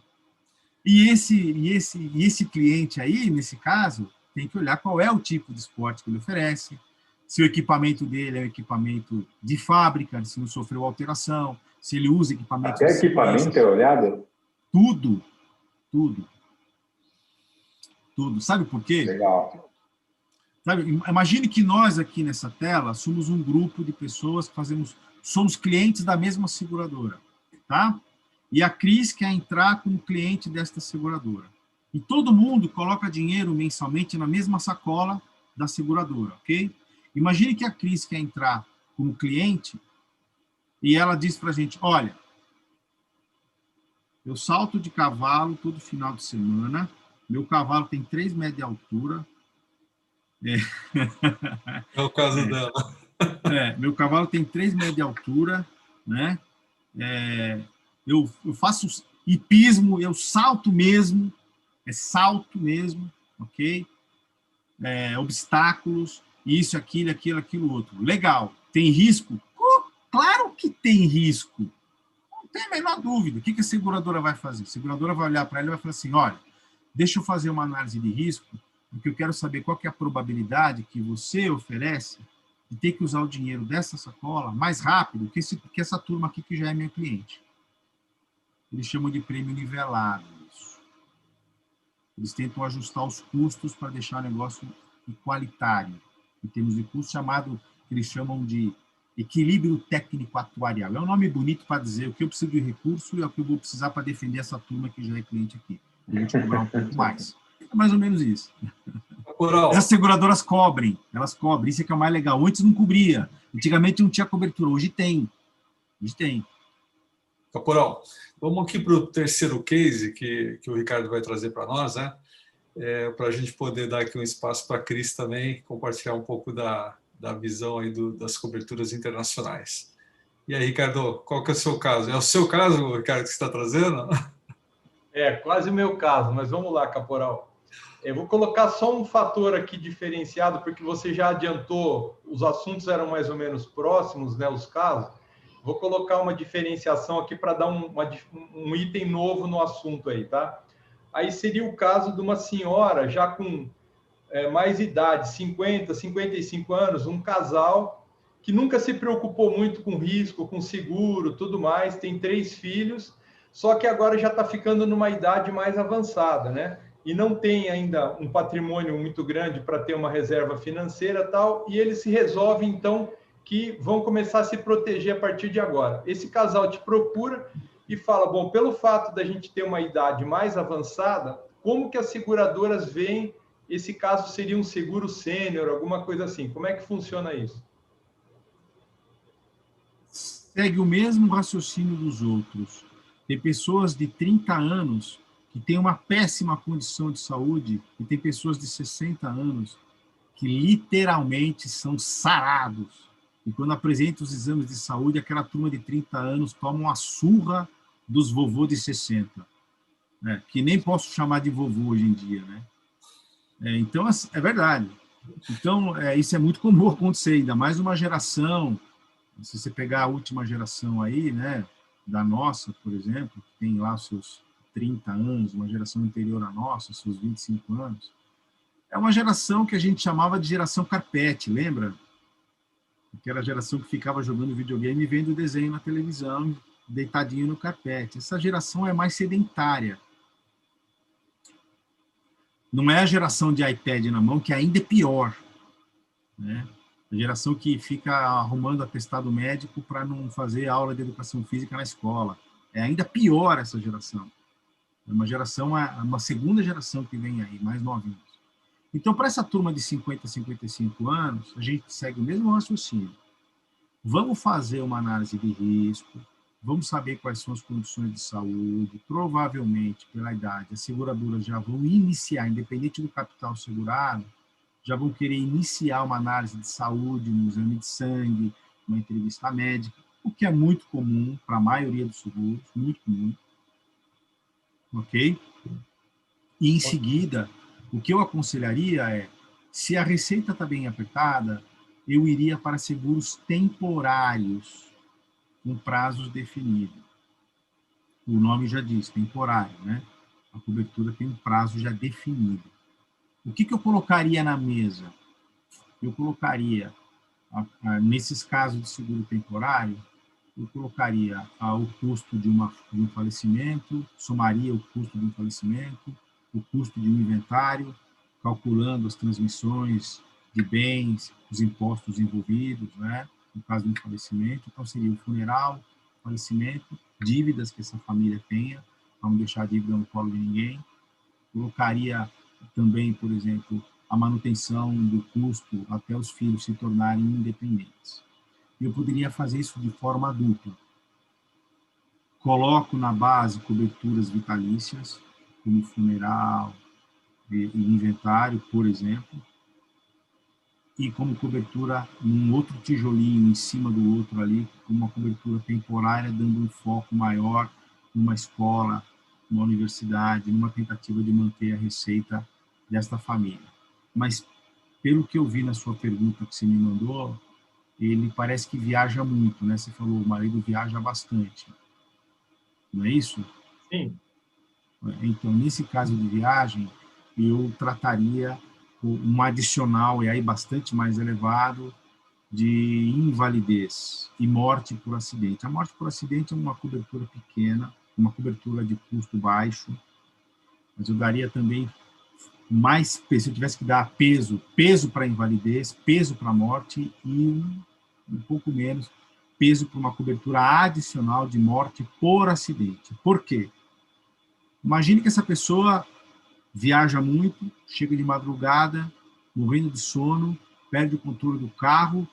E esse, e, esse, e esse cliente aí, nesse caso, tem que olhar qual é o tipo de esporte que ele oferece, se o equipamento dele é um equipamento de fábrica, se não sofreu alteração, se ele usa equipamento... Até equipamento é olhado? Tudo, tudo. Tudo. Sabe por quê? Legal. Sabe, imagine que nós aqui nessa tela somos um grupo de pessoas que fazemos, somos clientes da mesma seguradora, tá? E a Cris quer entrar como cliente desta seguradora. E todo mundo coloca dinheiro mensalmente na mesma sacola da seguradora, ok? Imagine que a Cris quer entrar como cliente e ela diz para a gente, olha, eu salto de cavalo todo final de semana. Meu cavalo tem 3 metros de altura. É, é o caso é. dela. É, meu cavalo tem 3 metros de altura, né? É, eu, eu faço hipismo, eu salto mesmo, é salto mesmo, ok? É, obstáculos, isso, aquilo, aquilo, aquilo outro. Legal. Tem risco? Claro que tem risco tem a menor dúvida. O que a seguradora vai fazer? A seguradora vai olhar para ele e vai falar assim: olha, deixa eu fazer uma análise de risco, porque eu quero saber qual que é a probabilidade que você oferece de ter que usar o dinheiro dessa sacola mais rápido que, esse, que essa turma aqui que já é minha cliente. Eles chamam de prêmio nivelado isso. Eles tentam ajustar os custos para deixar o negócio igualitário. Em termos de custo, chamado, eles chamam de equilíbrio técnico atuarial. É um nome bonito para dizer o que eu preciso de recurso e o que eu vou precisar para defender essa turma que já é cliente aqui. A gente cobrar um pouco mais. É mais ou menos isso. As seguradoras cobrem, elas cobrem. Isso é que é o mais legal. Antes não cobria. Antigamente não tinha cobertura. Hoje tem. Hoje tem. Caporal, vamos aqui para o terceiro case que, que o Ricardo vai trazer para nós, né? É, para a gente poder dar aqui um espaço para a Cris também compartilhar um pouco da, da visão aí do, das coberturas internacionais. E aí, Ricardo, qual que é o seu caso? É o seu caso, Ricardo, que você está trazendo? É, quase o meu caso, mas vamos lá, Caporal. Eu vou colocar só um fator aqui diferenciado, porque você já adiantou, os assuntos eram mais ou menos próximos, né, os casos. Vou colocar uma diferenciação aqui para dar um, uma, um item novo no assunto aí, tá? aí seria o caso de uma senhora já com é, mais idade, 50, 55 anos, um casal que nunca se preocupou muito com risco, com seguro, tudo mais, tem três filhos, só que agora já está ficando numa idade mais avançada, né? E não tem ainda um patrimônio muito grande para ter uma reserva financeira tal, e eles se resolvem então que vão começar a se proteger a partir de agora. Esse casal te procura e fala: bom, pelo fato da gente ter uma idade mais avançada, como que as seguradoras veem esse caso seria um seguro sênior, alguma coisa assim? Como é que funciona isso? Segue o mesmo raciocínio dos outros. Tem pessoas de 30 anos que têm uma péssima condição de saúde e tem pessoas de 60 anos que literalmente são sarados e quando apresenta os exames de saúde, aquela turma de 30 anos toma uma surra dos vovô de 60, né? que nem posso chamar de vovô hoje em dia, né? É, então, é verdade. Então, é, isso é muito comum acontecer, ainda mais uma geração, se você pegar a última geração aí, né, da nossa, por exemplo, que tem lá seus 30 anos, uma geração anterior à nossa, seus 25 anos, é uma geração que a gente chamava de geração carpete, lembra? aquela geração que ficava jogando videogame e vendo desenho na televisão, deitadinho no carpete. Essa geração é mais sedentária. Não é a geração de iPad na mão, que ainda é pior. Né? A geração que fica arrumando atestado médico para não fazer aula de educação física na escola. É ainda pior essa geração. É uma geração, é uma segunda geração que vem aí, mais novinha. Então, para essa turma de 50 a 55 anos, a gente segue o mesmo raciocínio. Vamos fazer uma análise de risco, vamos saber quais são as condições de saúde. Provavelmente, pela idade, as seguradoras já vão iniciar, independente do capital segurado, já vão querer iniciar uma análise de saúde, um exame de sangue, uma entrevista médica, o que é muito comum para a maioria dos seguros, muito comum. Ok? E em seguida, o que eu aconselharia é, se a receita está bem apertada, eu iria para seguros temporários, com prazos definidos. O nome já diz, temporário, né? A cobertura tem um prazo já definido. O que, que eu colocaria na mesa? Eu colocaria, nesses casos de seguro temporário, eu colocaria o custo de, uma, de um falecimento, somaria o custo de um falecimento, o custo de um inventário, calculando as transmissões de bens, os impostos envolvidos, né? no caso de um falecimento. Então, seria o funeral, falecimento, dívidas que essa família tenha, para não deixar a dívida no colo de ninguém. Colocaria também, por exemplo, a manutenção do custo até os filhos se tornarem independentes. Eu poderia fazer isso de forma dupla. Coloco na base coberturas vitalícias, como funeral e inventário, por exemplo, e como cobertura num outro tijolinho em cima do outro ali, uma cobertura temporária, dando um foco maior numa escola, numa universidade, numa tentativa de manter a receita desta família. Mas, pelo que eu vi na sua pergunta que você me mandou, ele parece que viaja muito, né? Você falou, o marido viaja bastante. Não é isso? Sim. Então, nesse caso de viagem, eu trataria um adicional, e aí bastante mais elevado, de invalidez e morte por acidente. A morte por acidente é uma cobertura pequena, uma cobertura de custo baixo, mas eu daria também mais, se eu tivesse que dar peso, peso para invalidez, peso para morte e um pouco menos peso para uma cobertura adicional de morte por acidente. Por quê? Imagine que essa pessoa viaja muito, chega de madrugada, morrendo de sono, perde o controle do carro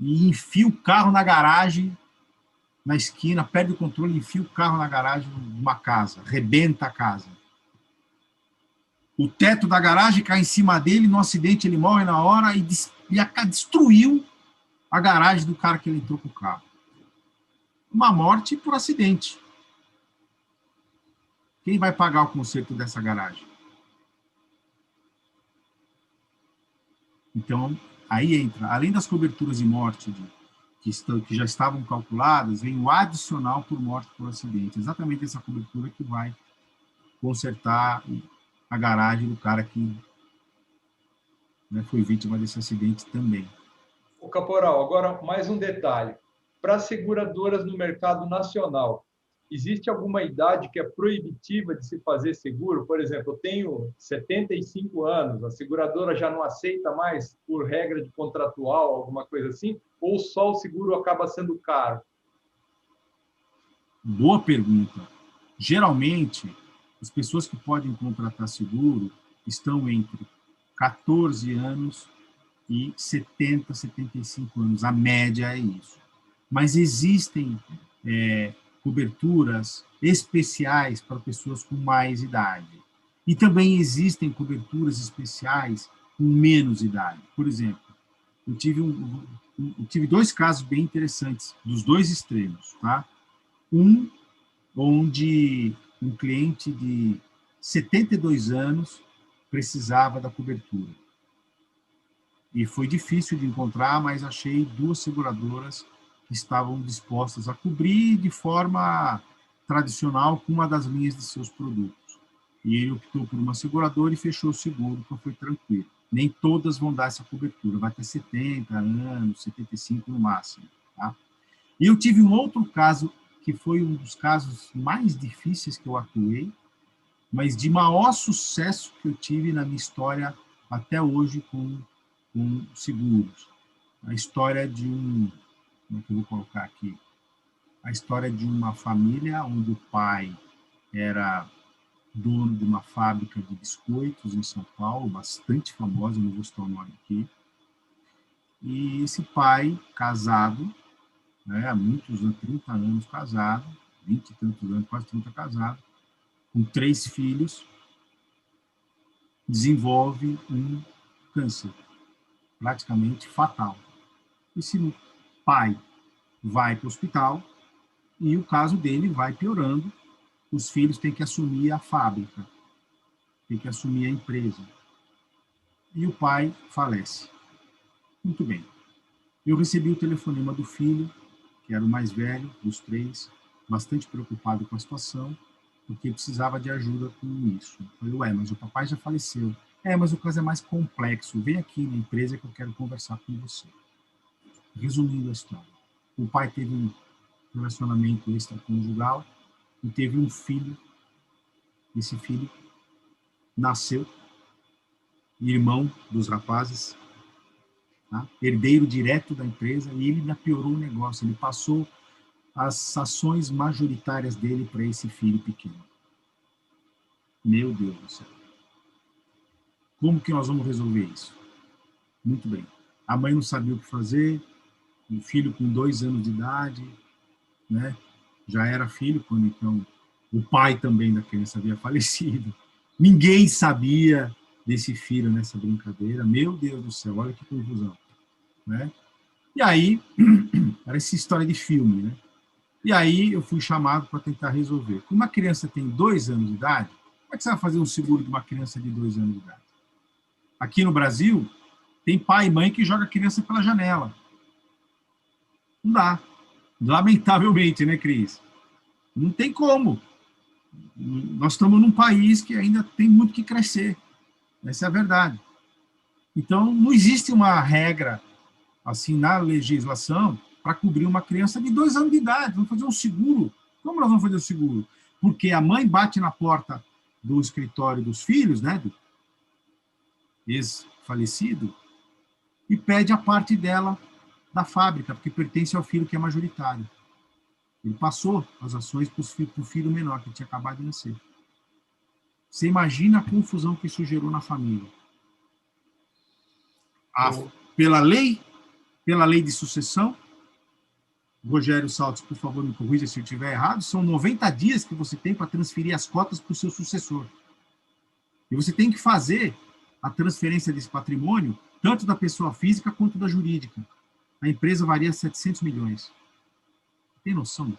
e enfia o carro na garagem, na esquina, perde o controle enfia o carro na garagem de uma casa, rebenta a casa. O teto da garagem cai em cima dele, no acidente ele morre na hora e destruiu a garagem do cara que ele entrou com o carro. Uma morte por acidente. Quem vai pagar o conserto dessa garagem? Então, aí entra, além das coberturas de morte de, que, estão, que já estavam calculadas, vem o adicional por morte por acidente. Exatamente essa cobertura que vai consertar a garagem do cara que né, foi vítima desse acidente também. O caporal, agora mais um detalhe. Para seguradoras no mercado nacional, existe alguma idade que é proibitiva de se fazer seguro? Por exemplo, eu tenho 75 anos, a seguradora já não aceita mais por regra de contratual, alguma coisa assim? Ou só o seguro acaba sendo caro? Boa pergunta. Geralmente, as pessoas que podem contratar seguro estão entre 14 anos e 70, 75 anos. A média é isso. Mas existem é, coberturas especiais para pessoas com mais idade. E também existem coberturas especiais com menos idade. Por exemplo, eu tive, um, eu tive dois casos bem interessantes, dos dois extremos. Tá? Um, onde um cliente de 72 anos precisava da cobertura. E foi difícil de encontrar, mas achei duas seguradoras estavam dispostas a cobrir de forma tradicional com uma das linhas de seus produtos. E ele optou por uma seguradora e fechou o seguro, então foi tranquilo. Nem todas vão dar essa cobertura, vai ter 70 anos, 75 no máximo. Tá? E eu tive um outro caso que foi um dos casos mais difíceis que eu atuei, mas de maior sucesso que eu tive na minha história até hoje com, com seguros. A história de um eu vou colocar aqui? A história de uma família onde o pai era dono de uma fábrica de biscoitos em São Paulo, bastante famosa, não vou citar o nome aqui. E esse pai, casado, né, há muitos anos, 30 anos casado, 20 e tantos anos, quase 30 casado, com três filhos, desenvolve um câncer praticamente fatal. Esse pai vai para o hospital e o caso dele vai piorando. Os filhos têm que assumir a fábrica, têm que assumir a empresa. E o pai falece. Muito bem. Eu recebi o telefonema do filho, que era o mais velho dos três, bastante preocupado com a situação, porque precisava de ajuda com isso. Eu falei, ué, mas o papai já faleceu. É, mas o caso é mais complexo. Vem aqui na empresa que eu quero conversar com você. Resumindo a história, o pai teve um relacionamento extraconjugal e teve um filho. Esse filho nasceu, irmão dos rapazes, tá? herdeiro direto da empresa, e ele ainda piorou o negócio. Ele passou as ações majoritárias dele para esse filho pequeno. Meu Deus do céu. Como que nós vamos resolver isso? Muito bem. A mãe não sabia o que fazer, um filho com dois anos de idade, né? Já era filho quando então o pai também da criança havia <laughs> falecido. Ninguém sabia desse filho nessa brincadeira. Meu Deus do céu, olha que confusão, né? E aí, <clears throat> era essa história de filme, né? E aí eu fui chamado para tentar resolver. Como uma criança tem dois anos de idade, como é que você vai fazer um seguro de uma criança de dois anos de idade? Aqui no Brasil, tem pai e mãe que joga a criança pela janela. Não dá. Lamentavelmente, né, Cris? Não tem como. Nós estamos num país que ainda tem muito que crescer. Essa é a verdade. Então, não existe uma regra assim na legislação para cobrir uma criança de dois anos de idade. Vamos fazer um seguro. Como nós vamos fazer o seguro? Porque a mãe bate na porta do escritório dos filhos, né, do ex-falecido, e pede a parte dela da fábrica, porque pertence ao filho que é majoritário. Ele passou as ações para o filho menor, que tinha acabado de nascer. Você imagina a confusão que isso gerou na família. A, pela lei, pela lei de sucessão, Rogério Saltos, por favor, me corrija se eu estiver errado, são 90 dias que você tem para transferir as cotas para o seu sucessor. E você tem que fazer a transferência desse patrimônio, tanto da pessoa física quanto da jurídica a empresa varia 700 milhões. Tem noção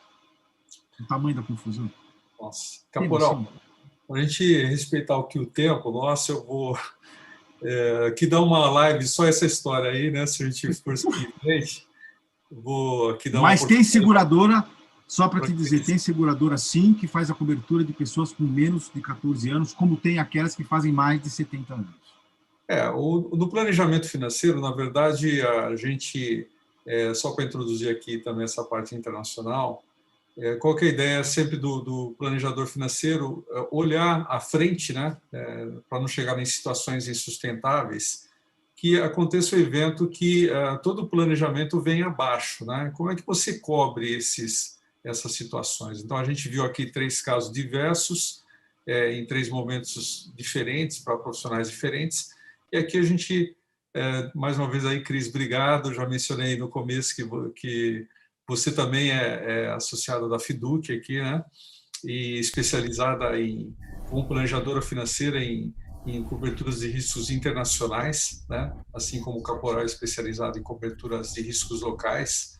do tamanho da confusão? Nossa, Caporal, para a gente respeitar aqui o tempo nosso, eu vou é, aqui dar uma live só essa história aí, né? Se a gente for seguir frente, vou aqui dar Mas tem seguradora Só para te dizer, tem seguradora sim que faz a cobertura de pessoas com menos de 14 anos, como tem aquelas que fazem mais de 70 anos. É, o, no planejamento financeiro, na verdade, a gente, é, só para introduzir aqui também essa parte internacional, é, qual é a ideia sempre do, do planejador financeiro? É, olhar à frente, né, é, para não chegar em situações insustentáveis, que aconteça o evento que é, todo o planejamento vem abaixo. Né? Como é que você cobre esses, essas situações? Então, a gente viu aqui três casos diversos, é, em três momentos diferentes, para profissionais diferentes, e aqui a gente, é, mais uma vez aí, Cris, obrigado. Já mencionei no começo que, que você também é, é associada da Fiduc aqui, né? E especializada em, como planejadora financeira em, em coberturas de riscos internacionais, né? Assim como o Caporal especializado em coberturas de riscos locais.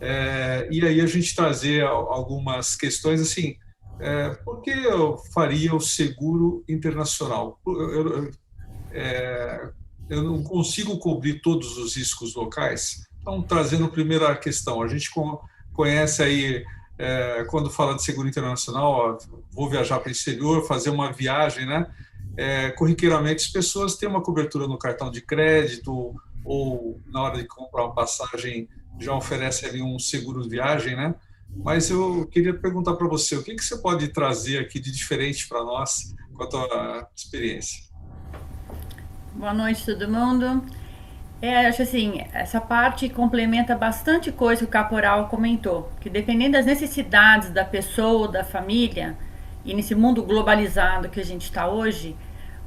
É, e aí a gente trazer algumas questões assim, é, por que eu faria o seguro internacional? Eu, eu, é, eu não consigo cobrir todos os riscos locais. Então, trazendo a primeira questão, a gente conhece aí, é, quando fala de seguro internacional, ó, vou viajar para o exterior, fazer uma viagem, né? É, corriqueiramente, as pessoas têm uma cobertura no cartão de crédito ou na hora de comprar uma passagem já oferece ali um seguro de viagem, né? Mas eu queria perguntar para você, o que, que você pode trazer aqui de diferente para nós a tua experiência? Boa noite, todo mundo. É, acho assim, essa parte complementa bastante coisa que o caporal comentou, que dependendo das necessidades da pessoa, da família, e nesse mundo globalizado que a gente está hoje,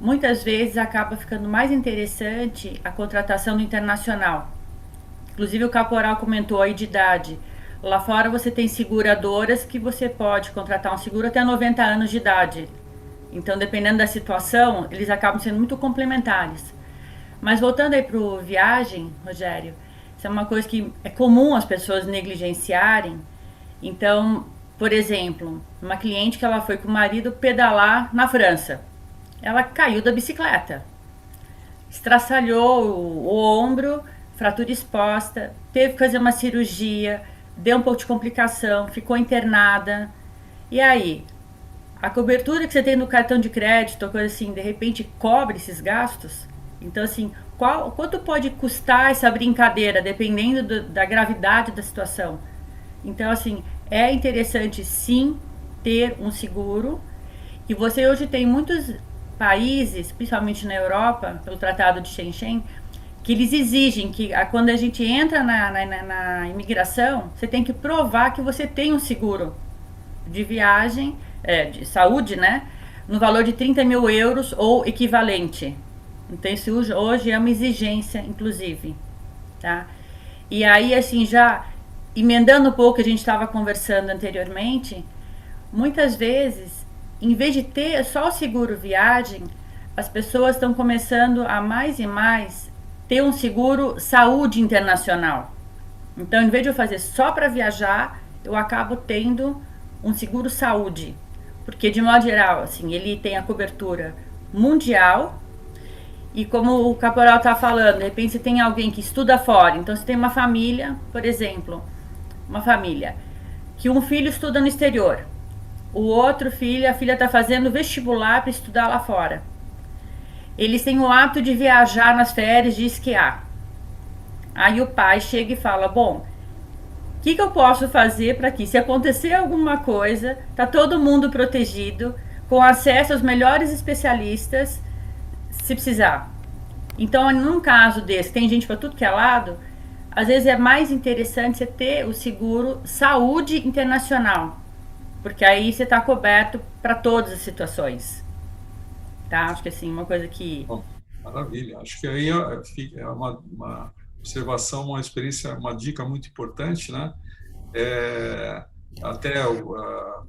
muitas vezes acaba ficando mais interessante a contratação do internacional. Inclusive o caporal comentou aí de idade. Lá fora você tem seguradoras que você pode contratar um seguro até 90 anos de idade. Então, dependendo da situação, eles acabam sendo muito complementares. Mas voltando aí para o viagem, Rogério, isso é uma coisa que é comum as pessoas negligenciarem. Então, por exemplo, uma cliente que ela foi com o marido pedalar na França. Ela caiu da bicicleta, estraçalhou o, o ombro, fratura exposta, teve que fazer uma cirurgia, deu um pouco de complicação, ficou internada. E aí, a cobertura que você tem no cartão de crédito, coisa assim, de repente cobre esses gastos. Então, assim, qual, quanto pode custar essa brincadeira, dependendo do, da gravidade da situação? Então, assim, é interessante sim ter um seguro. E você hoje tem muitos países, principalmente na Europa, pelo Tratado de Schengen, que eles exigem que quando a gente entra na, na, na imigração, você tem que provar que você tem um seguro de viagem é, de saúde, né? No valor de 30 mil euros ou equivalente. Então, isso hoje é uma exigência, inclusive, tá? E aí, assim, já emendando um pouco que a gente estava conversando anteriormente, muitas vezes, em vez de ter só o seguro viagem, as pessoas estão começando a mais e mais ter um seguro saúde internacional. Então, em vez de eu fazer só para viajar, eu acabo tendo um seguro saúde. Porque, de modo geral, assim, ele tem a cobertura mundial. E como o caporal está falando, de repente você tem alguém que estuda fora. Então, você tem uma família, por exemplo, uma família, que um filho estuda no exterior. O outro filho, a filha está fazendo vestibular para estudar lá fora. Eles têm o hábito de viajar nas férias, de esquiar. Aí o pai chega e fala: Bom, o que, que eu posso fazer para que, se acontecer alguma coisa, tá todo mundo protegido, com acesso aos melhores especialistas, se precisar. Então, num caso desse, tem gente para tudo que é lado, às vezes é mais interessante você ter o seguro saúde internacional, porque aí você está coberto para todas as situações. Tá? Acho que assim, uma coisa que. Bom, maravilha. Acho que aí é, é uma, uma observação, uma experiência, uma dica muito importante, né? É, até uh,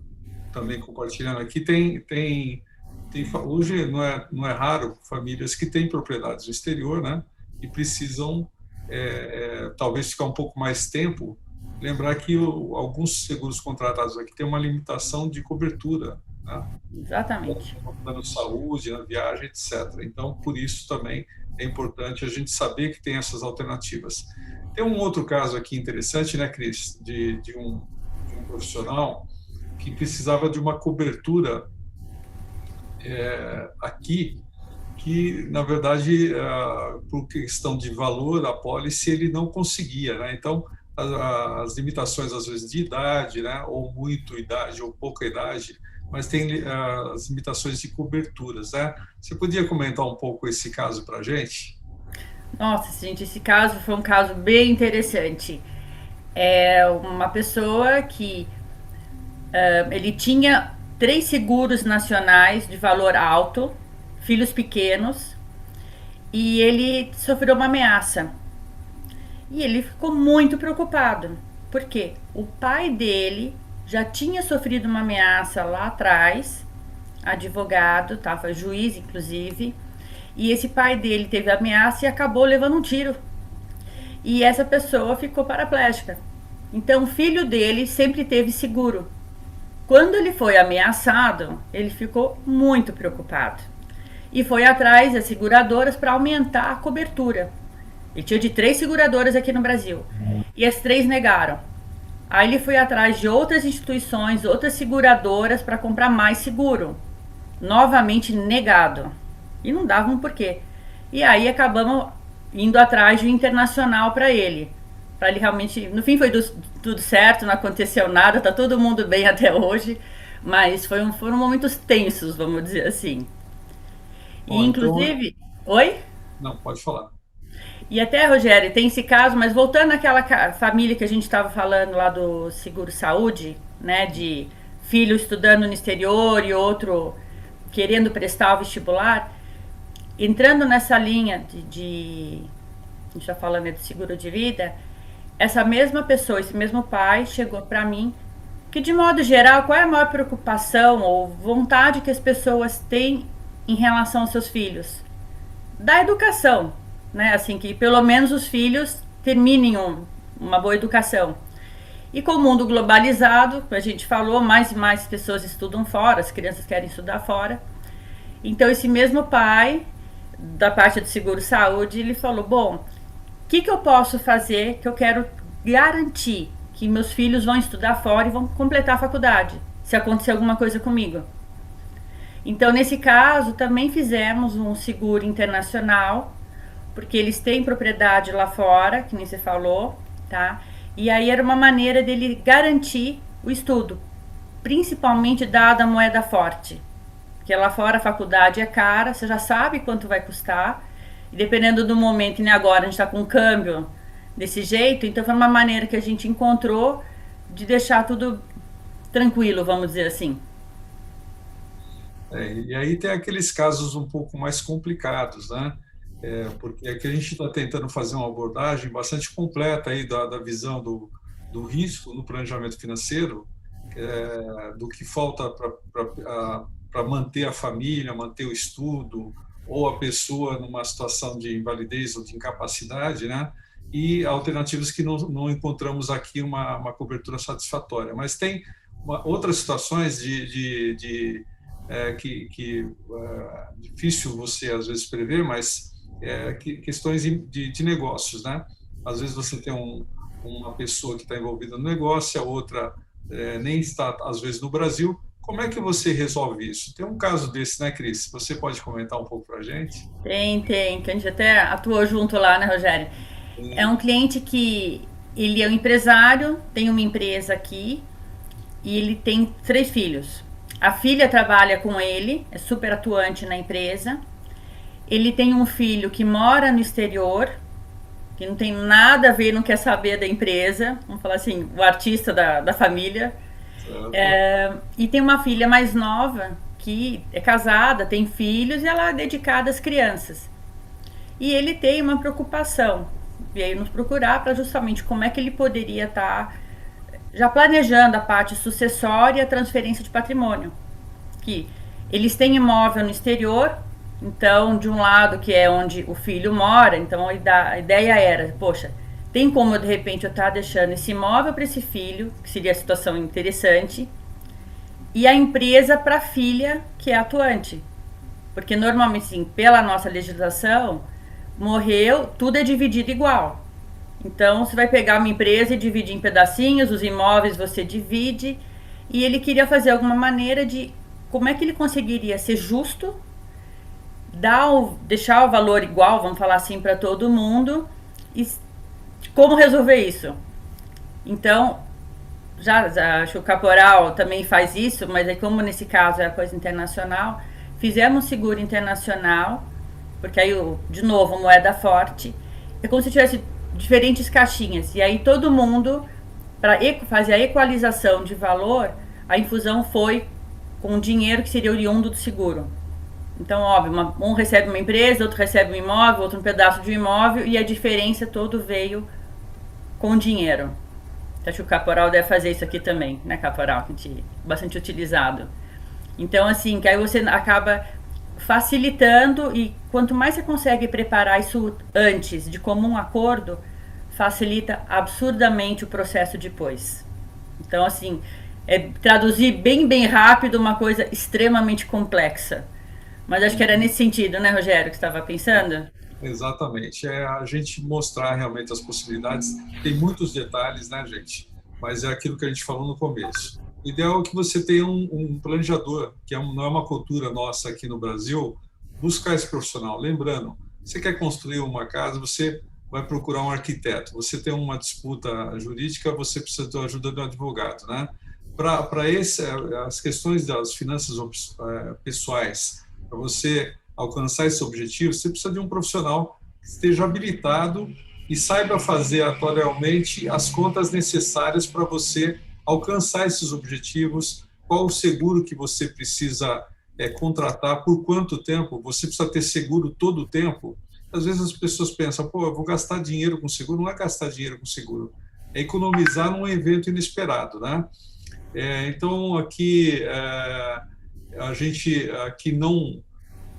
também compartilhando aqui, tem, tem, tem hoje não é, não é raro famílias que têm propriedades no exterior, né? E precisam é, é, talvez ficar um pouco mais tempo. Lembrar que o, alguns seguros contratados aqui têm uma limitação de cobertura, né? Exatamente. Plano saúde, na viagem, etc. Então, por isso também é importante a gente saber que tem essas alternativas. Tem um outro caso aqui interessante, né, Cris, de, de, um, de um profissional que precisava de uma cobertura é, aqui que, na verdade, uh, por questão de valor, a pólice ele não conseguia. Né? Então, as limitações, às vezes, de idade, né? ou muito idade, ou pouca idade, mas tem uh, as limitações de coberturas. Né? Você podia comentar um pouco esse caso para a gente? Nossa, gente, esse caso foi um caso bem interessante. É uma pessoa que uh, ele tinha três seguros nacionais de valor alto, filhos pequenos, e ele sofreu uma ameaça. E ele ficou muito preocupado, porque o pai dele já tinha sofrido uma ameaça lá atrás, advogado, estava juiz inclusive, e esse pai dele teve ameaça e acabou levando um tiro. E essa pessoa ficou paraplégica. Então o filho dele sempre teve seguro. Quando ele foi ameaçado, ele ficou muito preocupado e foi atrás das seguradoras para aumentar a cobertura. Ele tinha de três seguradoras aqui no Brasil e as três negaram. Aí ele foi atrás de outras instituições, outras seguradoras para comprar mais seguro. Novamente negado. E não davam um porquê. E aí acabamos indo atrás de um internacional para ele. Para ele realmente. No fim foi do, tudo certo, não aconteceu nada, tá todo mundo bem <laughs> até hoje. Mas foi um, foram momentos tensos, vamos dizer assim. E, então inclusive. Então... Oi? Não, pode falar. E até, Rogério, tem esse caso, mas voltando àquela família que a gente estava falando lá do seguro saúde, né, de filho estudando no exterior e outro querendo prestar o vestibular, entrando nessa linha de, de está falando de seguro de vida, essa mesma pessoa, esse mesmo pai chegou para mim que de modo geral, qual é a maior preocupação ou vontade que as pessoas têm em relação aos seus filhos? Da educação, né? Assim, que pelo menos os filhos terminem um, uma boa educação. E com o mundo globalizado, a gente falou, mais e mais pessoas estudam fora, as crianças querem estudar fora. Então, esse mesmo pai, da parte do seguro saúde, ele falou: Bom, o que, que eu posso fazer que eu quero garantir que meus filhos vão estudar fora e vão completar a faculdade, se acontecer alguma coisa comigo? Então, nesse caso, também fizemos um seguro internacional, porque eles têm propriedade lá fora, que nem você falou, tá? E aí era uma maneira dele garantir o estudo, principalmente dada a moeda forte. Porque lá fora a faculdade é cara, você já sabe quanto vai custar, e dependendo do momento, e agora a gente está com um câmbio desse jeito, então foi uma maneira que a gente encontrou de deixar tudo tranquilo, vamos dizer assim. É, e aí tem aqueles casos um pouco mais complicados, né? É, porque aqui a gente está tentando fazer uma abordagem bastante completa aí da, da visão do, do risco no planejamento financeiro, é, do que falta para manter a família, manter o estudo, ou a pessoa numa situação de invalidez ou de incapacidade, né? E alternativas que não, não encontramos aqui uma, uma cobertura satisfatória. Mas tem uma, outras situações de, de, de é, que, que é difícil você às vezes prever, mas é, que, questões de, de, negócios, né? Às vezes você tem um, uma pessoa que está envolvida no negócio, a outra é, nem está às vezes no Brasil. Como é que você resolve isso? Tem um caso desse, né, Cris? Você pode comentar um pouco para a gente? Tem, tem, que a gente até atuou junto lá, né, Rogério? Sim. É um cliente que ele é um empresário, tem uma empresa aqui e ele tem três filhos. A filha trabalha com ele, é super atuante na empresa. Ele tem um filho que mora no exterior, que não tem nada a ver, não quer saber da empresa, vamos falar assim, o artista da, da família. É, e tem uma filha mais nova que é casada, tem filhos e ela é dedicada às crianças. E ele tem uma preocupação, veio nos procurar para justamente como é que ele poderia estar tá já planejando a parte sucessória e a transferência de patrimônio. Que eles têm imóvel no exterior, então, de um lado que é onde o filho mora, então a ideia era, poxa, tem como de repente eu estar tá deixando esse imóvel para esse filho, que seria a situação interessante, e a empresa para a filha, que é atuante. Porque normalmente, sim, pela nossa legislação, morreu, tudo é dividido igual. Então, você vai pegar uma empresa e dividir em pedacinhos, os imóveis você divide, e ele queria fazer alguma maneira de como é que ele conseguiria ser justo, dar o, deixar o valor igual, vamos falar assim, para todo mundo, e como resolver isso. Então, já, já acho que o caporal também faz isso, mas é como nesse caso é a coisa internacional, fizemos um seguro internacional, porque aí, de novo, moeda forte, é como se tivesse diferentes caixinhas, e aí todo mundo, para fazer a equalização de valor, a infusão foi com o dinheiro que seria oriundo do seguro. Então, óbvio, uma, um recebe uma empresa, outro recebe um imóvel, outro um pedaço de um imóvel, e a diferença todo veio com dinheiro. Acho que o caporal deve fazer isso aqui também, né, caporal? Que bastante utilizado. Então, assim, que aí você acaba facilitando e quanto mais você consegue preparar isso antes de comum acordo, facilita absurdamente o processo depois. Então, assim, é traduzir bem, bem rápido uma coisa extremamente complexa. Mas acho que era nesse sentido, né, Rogério, que estava pensando? Exatamente. É a gente mostrar realmente as possibilidades. Tem muitos detalhes, né, gente? Mas é aquilo que a gente falou no começo. O ideal é que você tenha um, um planejador, que é um, não é uma cultura nossa aqui no Brasil, buscar esse profissional. Lembrando, você quer construir uma casa, você vai procurar um arquiteto. Você tem uma disputa jurídica, você precisa da ajuda do advogado, né? Para as questões das finanças eh, pessoais, para você alcançar esse objetivo, você precisa de um profissional que esteja habilitado e saiba fazer atualmente as contas necessárias para você alcançar esses objetivos, qual o seguro que você precisa é, contratar, por quanto tempo, você precisa ter seguro todo o tempo. Às vezes as pessoas pensam, pô, eu vou gastar dinheiro com seguro. Não é gastar dinheiro com seguro, é economizar num evento inesperado, né? É, então, aqui, é, a gente aqui não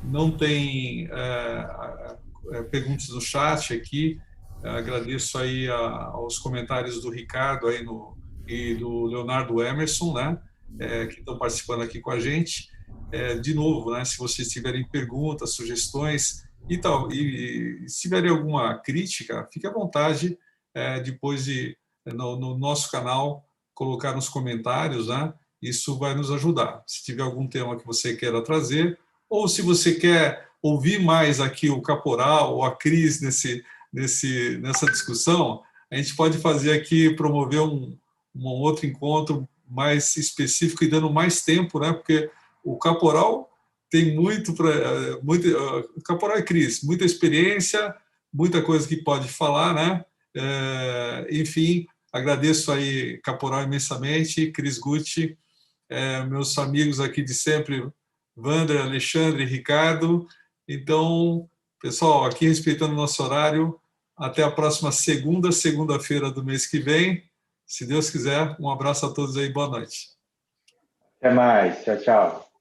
não tem é, é, perguntas no chat aqui. Agradeço aí a, aos comentários do Ricardo aí no, e do Leonardo Emerson, né, é, que estão participando aqui com a gente. É, de novo, né, se vocês tiverem perguntas, sugestões e tal, e, e se tiverem alguma crítica, fique à vontade é, depois de no, no, nosso canal colocar nos comentários, né? Isso vai nos ajudar. Se tiver algum tema que você queira trazer, ou se você quer ouvir mais aqui o Caporal ou a Cris nesse, nesse, nessa discussão, a gente pode fazer aqui, promover um, um outro encontro mais específico e dando mais tempo, né? Porque o Caporal tem muito para muito o Caporal e Cris, muita experiência, muita coisa que pode falar, né? É, enfim, agradeço aí Caporal imensamente, Cris Gucci, é, meus amigos aqui de sempre, Wander, Alexandre, Ricardo. Então, pessoal, aqui respeitando o nosso horário, até a próxima segunda, segunda-feira do mês que vem. Se Deus quiser, um abraço a todos aí, boa noite. Até mais, tchau, tchau.